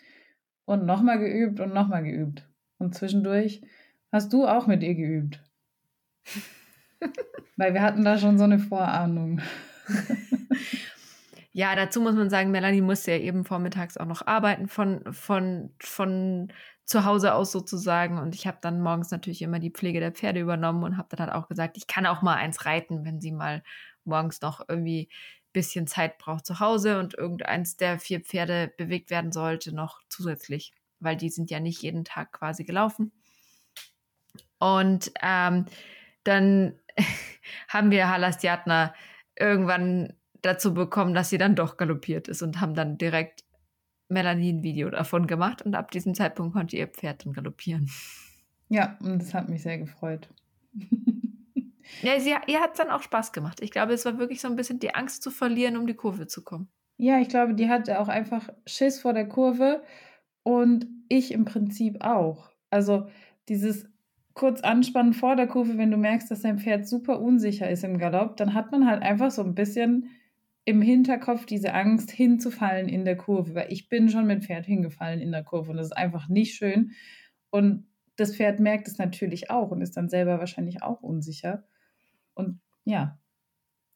und nochmal geübt und nochmal geübt. Und zwischendurch hast du auch mit ihr geübt. Weil wir hatten da schon so eine Vorahnung. Ja, dazu muss man sagen, Melanie musste ja eben vormittags auch noch arbeiten von, von, von zu Hause aus sozusagen. Und ich habe dann morgens natürlich immer die Pflege der Pferde übernommen und habe dann halt auch gesagt, ich kann auch mal eins reiten, wenn sie mal morgens noch irgendwie ein bisschen Zeit braucht zu Hause und irgendeins der vier Pferde bewegt werden sollte noch zusätzlich, weil die sind ja nicht jeden Tag quasi gelaufen. Und ähm, dann haben wir Halastiatna irgendwann dazu bekommen, dass sie dann doch galoppiert ist und haben dann direkt Melanie ein Video davon gemacht und ab diesem Zeitpunkt konnte ihr Pferd dann galoppieren. Ja, und das hat mich sehr gefreut. ja, sie, ihr hat es dann auch Spaß gemacht. Ich glaube, es war wirklich so ein bisschen die Angst zu verlieren, um die Kurve zu kommen. Ja, ich glaube, die hatte auch einfach Schiss vor der Kurve und ich im Prinzip auch. Also dieses kurz anspannen vor der Kurve, wenn du merkst, dass dein Pferd super unsicher ist im Galopp, dann hat man halt einfach so ein bisschen im Hinterkopf diese Angst hinzufallen in der Kurve, weil ich bin schon mit Pferd hingefallen in der Kurve und das ist einfach nicht schön. Und das Pferd merkt es natürlich auch und ist dann selber wahrscheinlich auch unsicher. Und ja,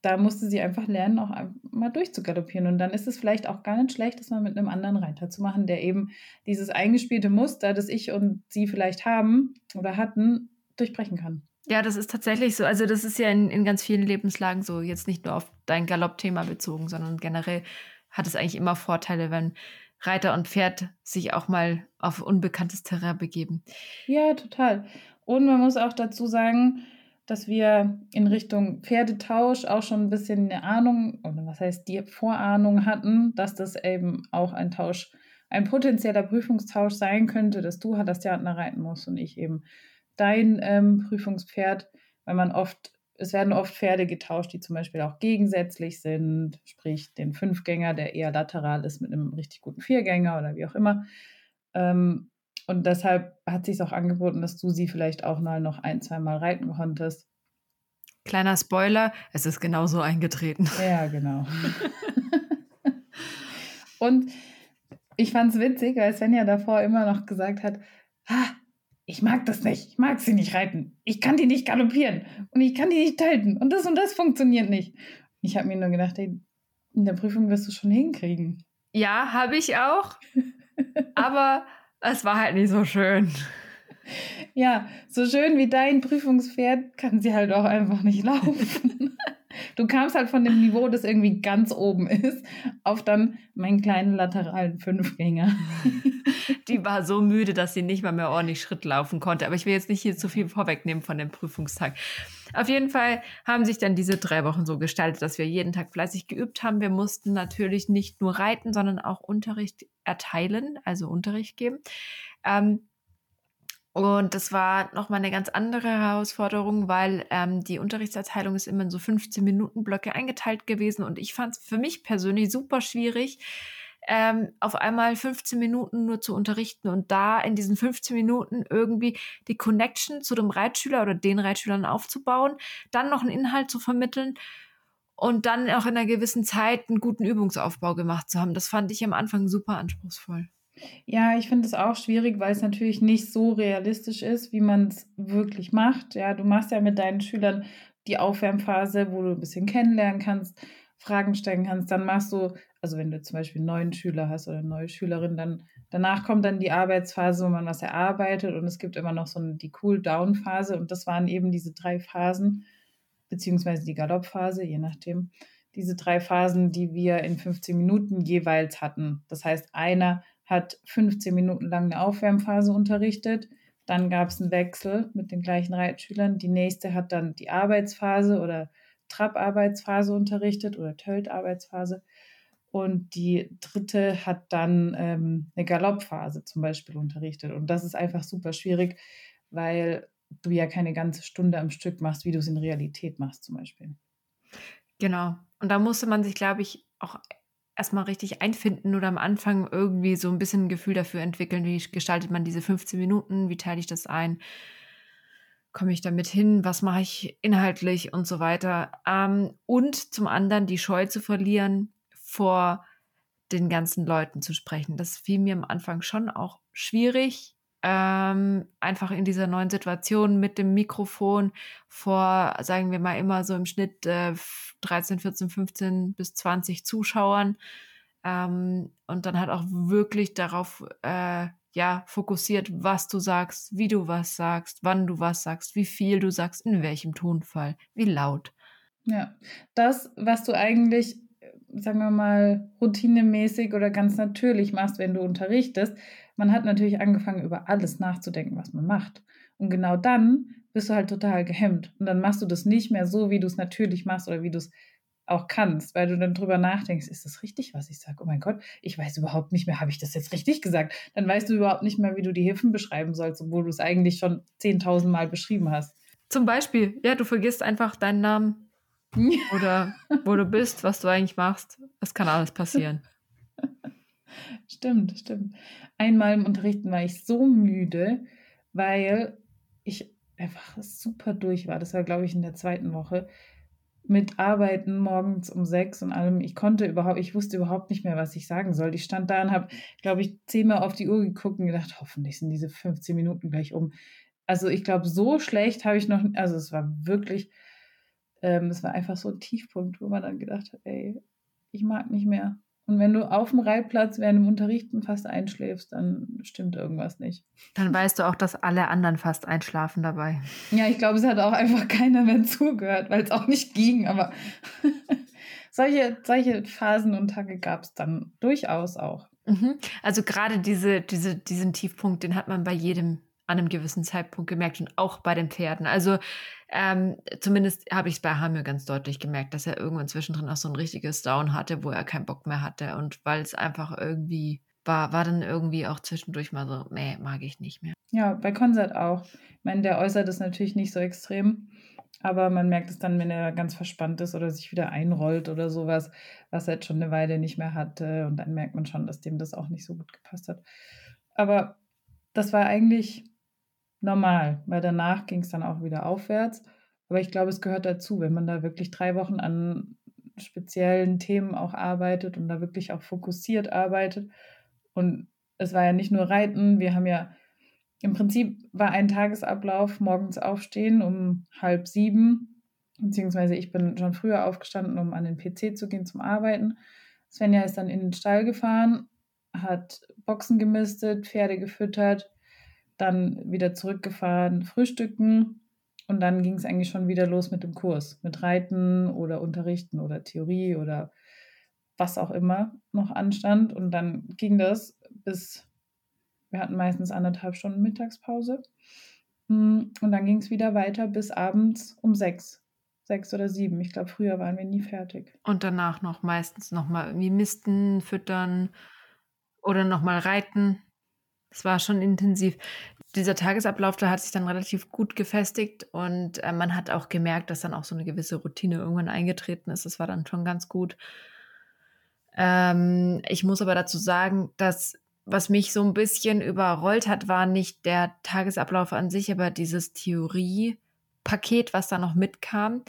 da musste sie einfach lernen, auch mal durchzugaloppieren. Und dann ist es vielleicht auch gar nicht schlecht, das mal mit einem anderen Reiter zu machen, der eben dieses eingespielte Muster, das ich und sie vielleicht haben oder hatten, durchbrechen kann. Ja, das ist tatsächlich so. Also das ist ja in, in ganz vielen Lebenslagen so, jetzt nicht nur auf dein Galoppthema bezogen, sondern generell hat es eigentlich immer Vorteile, wenn Reiter und Pferd sich auch mal auf unbekanntes Terrain begeben. Ja, total. Und man muss auch dazu sagen, dass wir in Richtung Pferdetausch auch schon ein bisschen eine Ahnung, oder was heißt die Vorahnung hatten, dass das eben auch ein Tausch, ein potenzieller Prüfungstausch sein könnte, dass du das Theater reiten musst und ich eben dein ähm, Prüfungspferd, weil man oft, es werden oft Pferde getauscht, die zum Beispiel auch gegensätzlich sind, sprich den Fünfgänger, der eher lateral ist mit einem richtig guten Viergänger oder wie auch immer. Ähm, und deshalb hat sich auch angeboten, dass du sie vielleicht auch mal noch ein, zwei Mal reiten konntest. Kleiner Spoiler, es ist genauso eingetreten. Ja, genau. und ich fand es witzig, weil Svenja davor immer noch gesagt hat, ah, ich mag das nicht, ich mag sie nicht reiten, ich kann die nicht galoppieren und ich kann die nicht halten und das und das funktioniert nicht. Ich habe mir nur gedacht, ey, in der Prüfung wirst du schon hinkriegen. Ja, habe ich auch. Aber es war halt nicht so schön. Ja, so schön wie dein Prüfungspferd kann sie halt auch einfach nicht laufen. Du kamst halt von dem Niveau, das irgendwie ganz oben ist, auf dann meinen kleinen lateralen Fünfgänger. Die war so müde, dass sie nicht mal mehr ordentlich Schritt laufen konnte. Aber ich will jetzt nicht hier zu viel vorwegnehmen von dem Prüfungstag. Auf jeden Fall haben sich dann diese drei Wochen so gestaltet, dass wir jeden Tag fleißig geübt haben. Wir mussten natürlich nicht nur reiten, sondern auch Unterricht erteilen, also Unterricht geben. Ähm, und das war nochmal eine ganz andere Herausforderung, weil ähm, die Unterrichtserteilung ist immer in so 15 Minuten Blöcke eingeteilt gewesen. Und ich fand es für mich persönlich super schwierig, ähm, auf einmal 15 Minuten nur zu unterrichten und da in diesen 15 Minuten irgendwie die Connection zu dem Reitschüler oder den Reitschülern aufzubauen, dann noch einen Inhalt zu vermitteln und dann auch in einer gewissen Zeit einen guten Übungsaufbau gemacht zu haben. Das fand ich am Anfang super anspruchsvoll. Ja, ich finde es auch schwierig, weil es natürlich nicht so realistisch ist, wie man es wirklich macht. Ja, du machst ja mit deinen Schülern die Aufwärmphase, wo du ein bisschen kennenlernen kannst, Fragen stellen kannst. Dann machst du, also wenn du zum Beispiel einen neuen Schüler hast oder eine neue Schülerin, dann danach kommt dann die Arbeitsphase, wo man was erarbeitet und es gibt immer noch so eine, die Cool-Down-Phase und das waren eben diese drei Phasen, beziehungsweise die Galoppphase, je nachdem. Diese drei Phasen, die wir in 15 Minuten jeweils hatten. Das heißt, einer hat 15 Minuten lang eine Aufwärmphase unterrichtet. Dann gab es einen Wechsel mit den gleichen Reitschülern. Die nächste hat dann die Arbeitsphase oder Trab-Arbeitsphase unterrichtet oder Tölt-Arbeitsphase. Und die dritte hat dann ähm, eine Galoppphase zum Beispiel unterrichtet. Und das ist einfach super schwierig, weil du ja keine ganze Stunde am Stück machst, wie du es in Realität machst zum Beispiel. Genau. Und da musste man sich, glaube ich, auch erstmal richtig einfinden oder am Anfang irgendwie so ein bisschen ein Gefühl dafür entwickeln, wie gestaltet man diese 15 Minuten, wie teile ich das ein, komme ich damit hin, was mache ich inhaltlich und so weiter. Ähm, und zum anderen die Scheu zu verlieren, vor den ganzen Leuten zu sprechen. Das fiel mir am Anfang schon auch schwierig, ähm, einfach in dieser neuen Situation mit dem Mikrofon vor, sagen wir mal, immer so im Schnitt äh, 13, 14, 15 bis 20 Zuschauern. Ähm, und dann halt auch wirklich darauf äh, ja, fokussiert, was du sagst, wie du was sagst, wann du was sagst, wie viel du sagst, in welchem Tonfall, wie laut. Ja, das, was du eigentlich, sagen wir mal, routinemäßig oder ganz natürlich machst, wenn du unterrichtest, man hat natürlich angefangen, über alles nachzudenken, was man macht. Und genau dann bist du halt total gehemmt. Und dann machst du das nicht mehr so, wie du es natürlich machst oder wie du es auch kannst, weil du dann drüber nachdenkst, ist das richtig, was ich sage? Oh mein Gott, ich weiß überhaupt nicht mehr, habe ich das jetzt richtig gesagt? Dann weißt du überhaupt nicht mehr, wie du die Hilfen beschreiben sollst, obwohl du es eigentlich schon 10.000 Mal beschrieben hast. Zum Beispiel, ja, du vergisst einfach deinen Namen oder wo du bist, was du eigentlich machst. Das kann alles passieren. stimmt, stimmt. Einmal im Unterrichten war ich so müde, weil ich einfach super durch war. Das war, glaube ich, in der zweiten Woche mit Arbeiten morgens um sechs und allem. Ich konnte überhaupt, ich wusste überhaupt nicht mehr, was ich sagen soll. Ich stand da und habe, glaube ich, zehnmal auf die Uhr geguckt und gedacht, hoffentlich sind diese 15 Minuten gleich um. Also ich glaube, so schlecht habe ich noch, also es war wirklich, ähm, es war einfach so ein Tiefpunkt, wo man dann gedacht hat, ey, ich mag nicht mehr. Und wenn du auf dem Reitplatz während dem Unterrichten fast einschläfst, dann stimmt irgendwas nicht. Dann weißt du auch, dass alle anderen fast einschlafen dabei. Ja, ich glaube, es hat auch einfach keiner mehr zugehört, weil es auch nicht ging. Aber solche, solche Phasen und Tage gab es dann durchaus auch. Mhm. Also gerade diese, diese, diesen Tiefpunkt, den hat man bei jedem an einem gewissen Zeitpunkt gemerkt und auch bei den Pferden. Also ähm, zumindest habe ich es bei Hamir ganz deutlich gemerkt, dass er irgendwann zwischendrin auch so ein richtiges Down hatte, wo er keinen Bock mehr hatte. Und weil es einfach irgendwie war, war dann irgendwie auch zwischendurch mal so, nee, mag ich nicht mehr. Ja, bei Konzert auch. Ich meine, der äußert es natürlich nicht so extrem, aber man merkt es dann, wenn er ganz verspannt ist oder sich wieder einrollt oder sowas, was er jetzt schon eine Weile nicht mehr hatte. Und dann merkt man schon, dass dem das auch nicht so gut gepasst hat. Aber das war eigentlich normal, weil danach ging es dann auch wieder aufwärts. Aber ich glaube, es gehört dazu, wenn man da wirklich drei Wochen an speziellen Themen auch arbeitet und da wirklich auch fokussiert arbeitet. Und es war ja nicht nur Reiten, wir haben ja im Prinzip war ein Tagesablauf morgens aufstehen um halb sieben, beziehungsweise ich bin schon früher aufgestanden, um an den PC zu gehen zum Arbeiten. Svenja ist dann in den Stall gefahren, hat Boxen gemistet, Pferde gefüttert, dann wieder zurückgefahren, frühstücken und dann ging es eigentlich schon wieder los mit dem Kurs, mit Reiten oder Unterrichten oder Theorie oder was auch immer noch anstand. Und dann ging das bis, wir hatten meistens anderthalb Stunden Mittagspause. Hm, und dann ging es wieder weiter bis abends um sechs. Sechs oder sieben. Ich glaube, früher waren wir nie fertig. Und danach noch meistens nochmal irgendwie misten, füttern oder nochmal reiten. Es war schon intensiv. Dieser Tagesablauf, da hat sich dann relativ gut gefestigt und äh, man hat auch gemerkt, dass dann auch so eine gewisse Routine irgendwann eingetreten ist. Das war dann schon ganz gut. Ähm, ich muss aber dazu sagen, dass was mich so ein bisschen überrollt hat, war nicht der Tagesablauf an sich, aber dieses Theoriepaket, was da noch mitkam,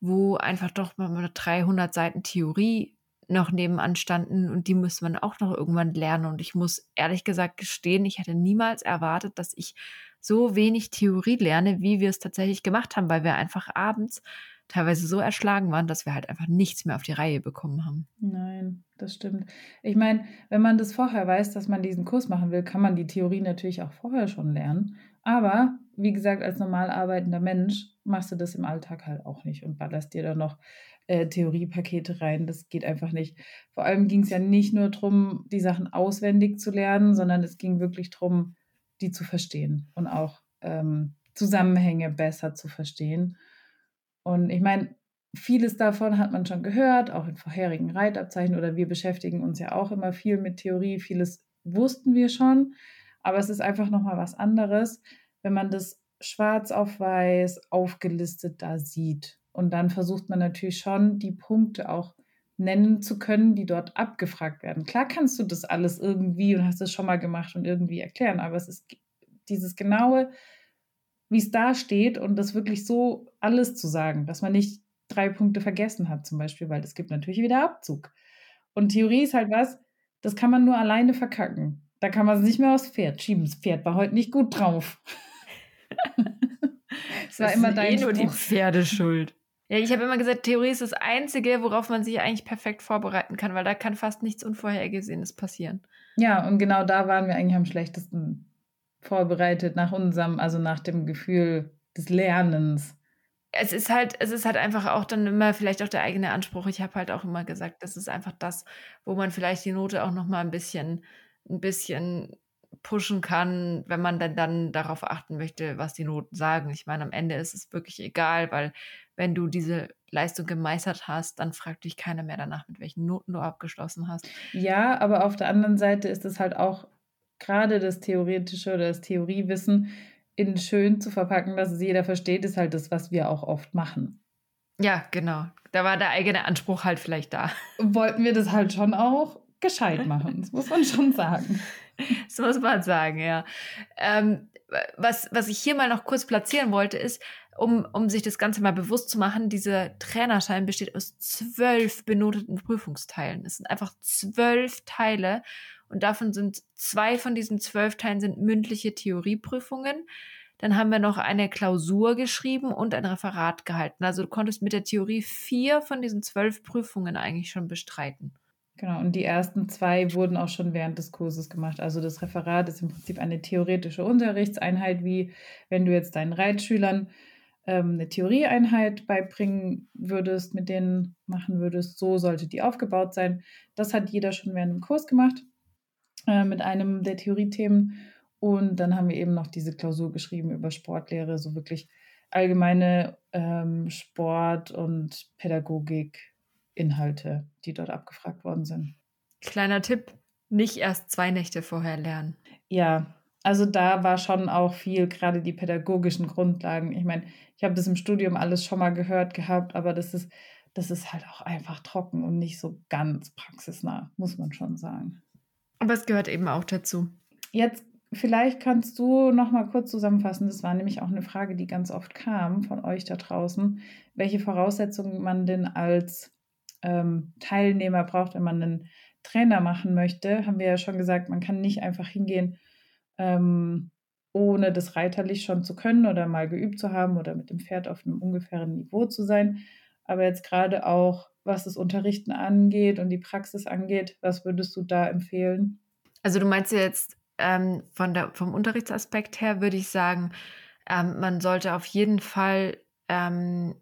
wo einfach doch mal 300 Seiten Theorie noch nebenan standen und die müsste man auch noch irgendwann lernen. Und ich muss ehrlich gesagt gestehen, ich hätte niemals erwartet, dass ich so wenig Theorie lerne, wie wir es tatsächlich gemacht haben, weil wir einfach abends teilweise so erschlagen waren, dass wir halt einfach nichts mehr auf die Reihe bekommen haben. Nein, das stimmt. Ich meine, wenn man das vorher weiß, dass man diesen Kurs machen will, kann man die Theorie natürlich auch vorher schon lernen. Aber wie gesagt, als normal arbeitender Mensch machst du das im Alltag halt auch nicht und ballerst dir dann noch äh, Theoriepakete rein. Das geht einfach nicht. Vor allem ging es ja nicht nur darum, die Sachen auswendig zu lernen, sondern es ging wirklich darum, die zu verstehen und auch ähm, Zusammenhänge besser zu verstehen. Und ich meine, vieles davon hat man schon gehört, auch in vorherigen Reitabzeichen oder wir beschäftigen uns ja auch immer viel mit Theorie. Vieles wussten wir schon, aber es ist einfach nochmal was anderes, wenn man das schwarz auf weiß aufgelistet da sieht. Und dann versucht man natürlich schon, die Punkte auch nennen zu können, die dort abgefragt werden. Klar kannst du das alles irgendwie und hast es schon mal gemacht und irgendwie erklären, aber es ist dieses genaue, wie es da steht und das wirklich so alles zu sagen, dass man nicht drei Punkte vergessen hat zum Beispiel, weil es gibt natürlich wieder Abzug. Und Theorie ist halt was, das kann man nur alleine verkacken. Da kann man es nicht mehr aufs Pferd schieben. Das Pferd war heute nicht gut drauf. Es war immer dein eh nur die Pferdeschuld. Ja, ich habe immer gesagt, Theorie ist das Einzige, worauf man sich eigentlich perfekt vorbereiten kann, weil da kann fast nichts Unvorhergesehenes passieren. Ja, und genau da waren wir eigentlich am schlechtesten vorbereitet nach unserem, also nach dem Gefühl des Lernens. Es ist halt, es ist halt einfach auch dann immer vielleicht auch der eigene Anspruch. Ich habe halt auch immer gesagt, das ist einfach das, wo man vielleicht die Note auch noch mal ein bisschen, ein bisschen pushen kann, wenn man dann, dann darauf achten möchte, was die Noten sagen. Ich meine, am Ende ist es wirklich egal, weil wenn du diese Leistung gemeistert hast, dann fragt dich keiner mehr danach, mit welchen Noten du abgeschlossen hast. Ja, aber auf der anderen Seite ist es halt auch gerade das theoretische oder das Theoriewissen in schön zu verpacken, dass es jeder versteht, ist halt das, was wir auch oft machen. Ja, genau. Da war der eigene Anspruch halt vielleicht da. Wollten wir das halt schon auch gescheit machen, das muss man schon sagen. Das muss man sagen, ja. Ähm, was, was ich hier mal noch kurz platzieren wollte, ist, um, um sich das Ganze mal bewusst zu machen, dieser Trainerschein besteht aus zwölf benoteten Prüfungsteilen. Es sind einfach zwölf Teile und davon sind zwei von diesen zwölf Teilen sind mündliche Theorieprüfungen. Dann haben wir noch eine Klausur geschrieben und ein Referat gehalten. Also du konntest mit der Theorie vier von diesen zwölf Prüfungen eigentlich schon bestreiten. Genau, und die ersten zwei wurden auch schon während des Kurses gemacht. Also das Referat ist im Prinzip eine theoretische Unterrichtseinheit, wie wenn du jetzt deinen Reitschülern ähm, eine Theorieeinheit beibringen würdest, mit denen machen würdest. So sollte die aufgebaut sein. Das hat jeder schon während dem Kurs gemacht äh, mit einem der Theoriethemen. Und dann haben wir eben noch diese Klausur geschrieben über Sportlehre, so wirklich allgemeine ähm, Sport- und Pädagogik-Inhalte, die dort abgefragt worden sind. Kleiner Tipp, nicht erst zwei Nächte vorher lernen. Ja, also da war schon auch viel, gerade die pädagogischen Grundlagen. Ich meine, ich habe das im Studium alles schon mal gehört gehabt, aber das ist, das ist halt auch einfach trocken und nicht so ganz praxisnah, muss man schon sagen. Aber es gehört eben auch dazu. Jetzt vielleicht kannst du noch mal kurz zusammenfassen. Das war nämlich auch eine Frage, die ganz oft kam von euch da draußen, welche Voraussetzungen man denn als ähm, Teilnehmer braucht, wenn man einen Trainer machen möchte. Haben wir ja schon gesagt, man kann nicht einfach hingehen, ähm, ohne das reiterlich schon zu können oder mal geübt zu haben oder mit dem Pferd auf einem ungefähren Niveau zu sein. Aber jetzt gerade auch, was das Unterrichten angeht und die Praxis angeht, was würdest du da empfehlen? Also du meinst jetzt ähm, von der, vom Unterrichtsaspekt her, würde ich sagen, ähm, man sollte auf jeden Fall ähm,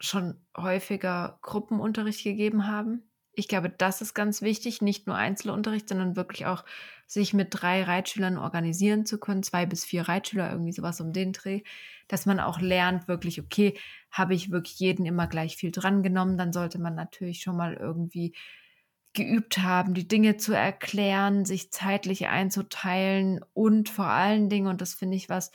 schon häufiger Gruppenunterricht gegeben haben. Ich glaube, das ist ganz wichtig, nicht nur Einzelunterricht, sondern wirklich auch sich mit drei Reitschülern organisieren zu können, zwei bis vier Reitschüler, irgendwie sowas um den Dreh, dass man auch lernt, wirklich, okay, habe ich wirklich jeden immer gleich viel drangenommen, dann sollte man natürlich schon mal irgendwie geübt haben, die Dinge zu erklären, sich zeitlich einzuteilen und vor allen Dingen, und das finde ich was,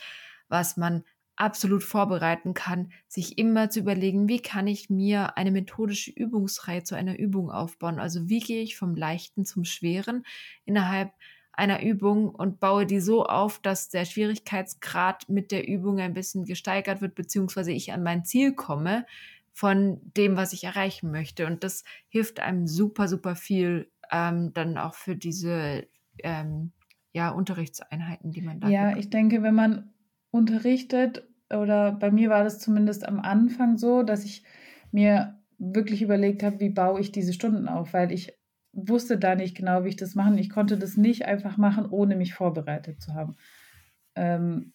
was man absolut vorbereiten kann, sich immer zu überlegen, wie kann ich mir eine methodische Übungsreihe zu einer Übung aufbauen? Also wie gehe ich vom Leichten zum Schweren innerhalb einer Übung und baue die so auf, dass der Schwierigkeitsgrad mit der Übung ein bisschen gesteigert wird, beziehungsweise ich an mein Ziel komme von dem, was ich erreichen möchte. Und das hilft einem super, super viel ähm, dann auch für diese ähm, ja, Unterrichtseinheiten, die man da Ja, ich denke, wenn man unterrichtet, oder bei mir war das zumindest am Anfang so, dass ich mir wirklich überlegt habe, wie baue ich diese Stunden auf, weil ich wusste da nicht genau, wie ich das machen. Ich konnte das nicht einfach machen, ohne mich vorbereitet zu haben. Ähm,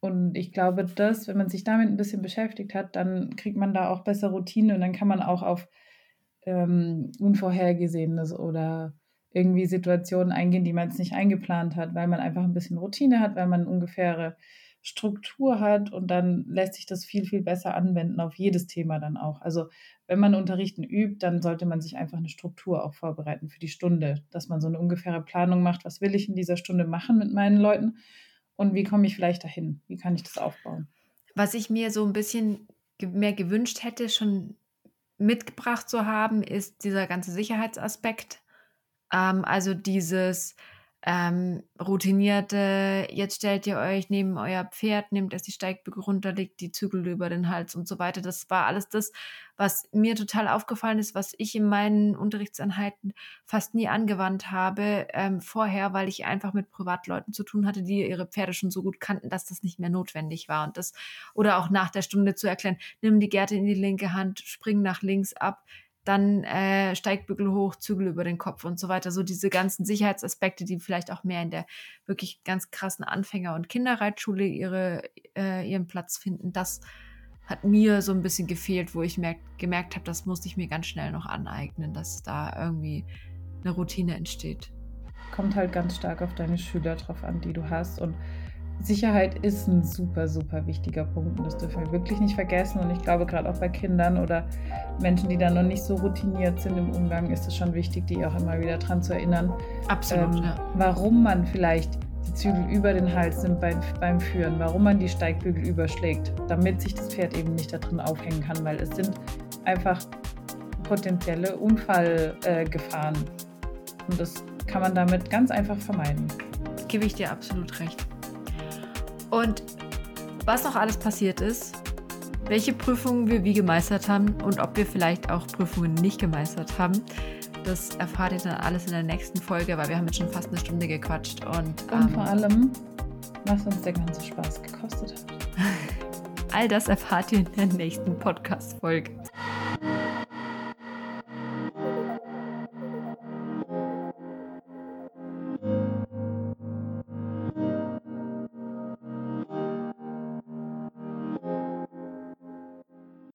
und ich glaube, dass, wenn man sich damit ein bisschen beschäftigt hat, dann kriegt man da auch bessere Routine und dann kann man auch auf ähm, Unvorhergesehenes oder irgendwie Situationen eingehen, die man jetzt nicht eingeplant hat, weil man einfach ein bisschen Routine hat, weil man ungefähre Struktur hat und dann lässt sich das viel, viel besser anwenden auf jedes Thema dann auch. Also wenn man Unterrichten übt, dann sollte man sich einfach eine Struktur auch vorbereiten für die Stunde, dass man so eine ungefähre Planung macht, was will ich in dieser Stunde machen mit meinen Leuten und wie komme ich vielleicht dahin, wie kann ich das aufbauen. Was ich mir so ein bisschen mehr gewünscht hätte, schon mitgebracht zu haben, ist dieser ganze Sicherheitsaspekt. Ähm, also dieses, ähm, routinierte, jetzt stellt ihr euch neben euer Pferd, nehmt erst die Steigbügel runter, legt die Zügel über den Hals und so weiter. Das war alles das, was mir total aufgefallen ist, was ich in meinen Unterrichtseinheiten fast nie angewandt habe ähm, vorher, weil ich einfach mit Privatleuten zu tun hatte, die ihre Pferde schon so gut kannten, dass das nicht mehr notwendig war. Und das, oder auch nach der Stunde zu erklären, nimm die Gerte in die linke Hand, spring nach links ab, dann äh, Steigbügel hoch, Zügel über den Kopf und so weiter. So diese ganzen Sicherheitsaspekte, die vielleicht auch mehr in der wirklich ganz krassen Anfänger- und Kinderreitschule ihre, äh, ihren Platz finden. Das hat mir so ein bisschen gefehlt, wo ich merk, gemerkt habe, das musste ich mir ganz schnell noch aneignen, dass da irgendwie eine Routine entsteht. Kommt halt ganz stark auf deine Schüler drauf an, die du hast. Und Sicherheit ist ein super, super wichtiger Punkt und das dürfen wir wirklich nicht vergessen. Und ich glaube, gerade auch bei Kindern oder Menschen, die da noch nicht so routiniert sind im Umgang, ist es schon wichtig, die auch immer wieder daran zu erinnern, Absolut, ähm, ja. warum man vielleicht die Zügel über den Hals nimmt beim, beim Führen, warum man die Steigbügel überschlägt, damit sich das Pferd eben nicht da drin aufhängen kann, weil es sind einfach potenzielle Unfallgefahren. Äh, und das kann man damit ganz einfach vermeiden. Gebe ich dir absolut recht. Und was noch alles passiert ist, welche Prüfungen wir wie gemeistert haben und ob wir vielleicht auch Prüfungen nicht gemeistert haben. Das erfahrt ihr dann alles in der nächsten Folge, weil wir haben jetzt schon fast eine Stunde gequatscht. Und, und ähm, vor allem, was uns der ganze Spaß gekostet hat. All das erfahrt ihr in der nächsten Podcast-Folge.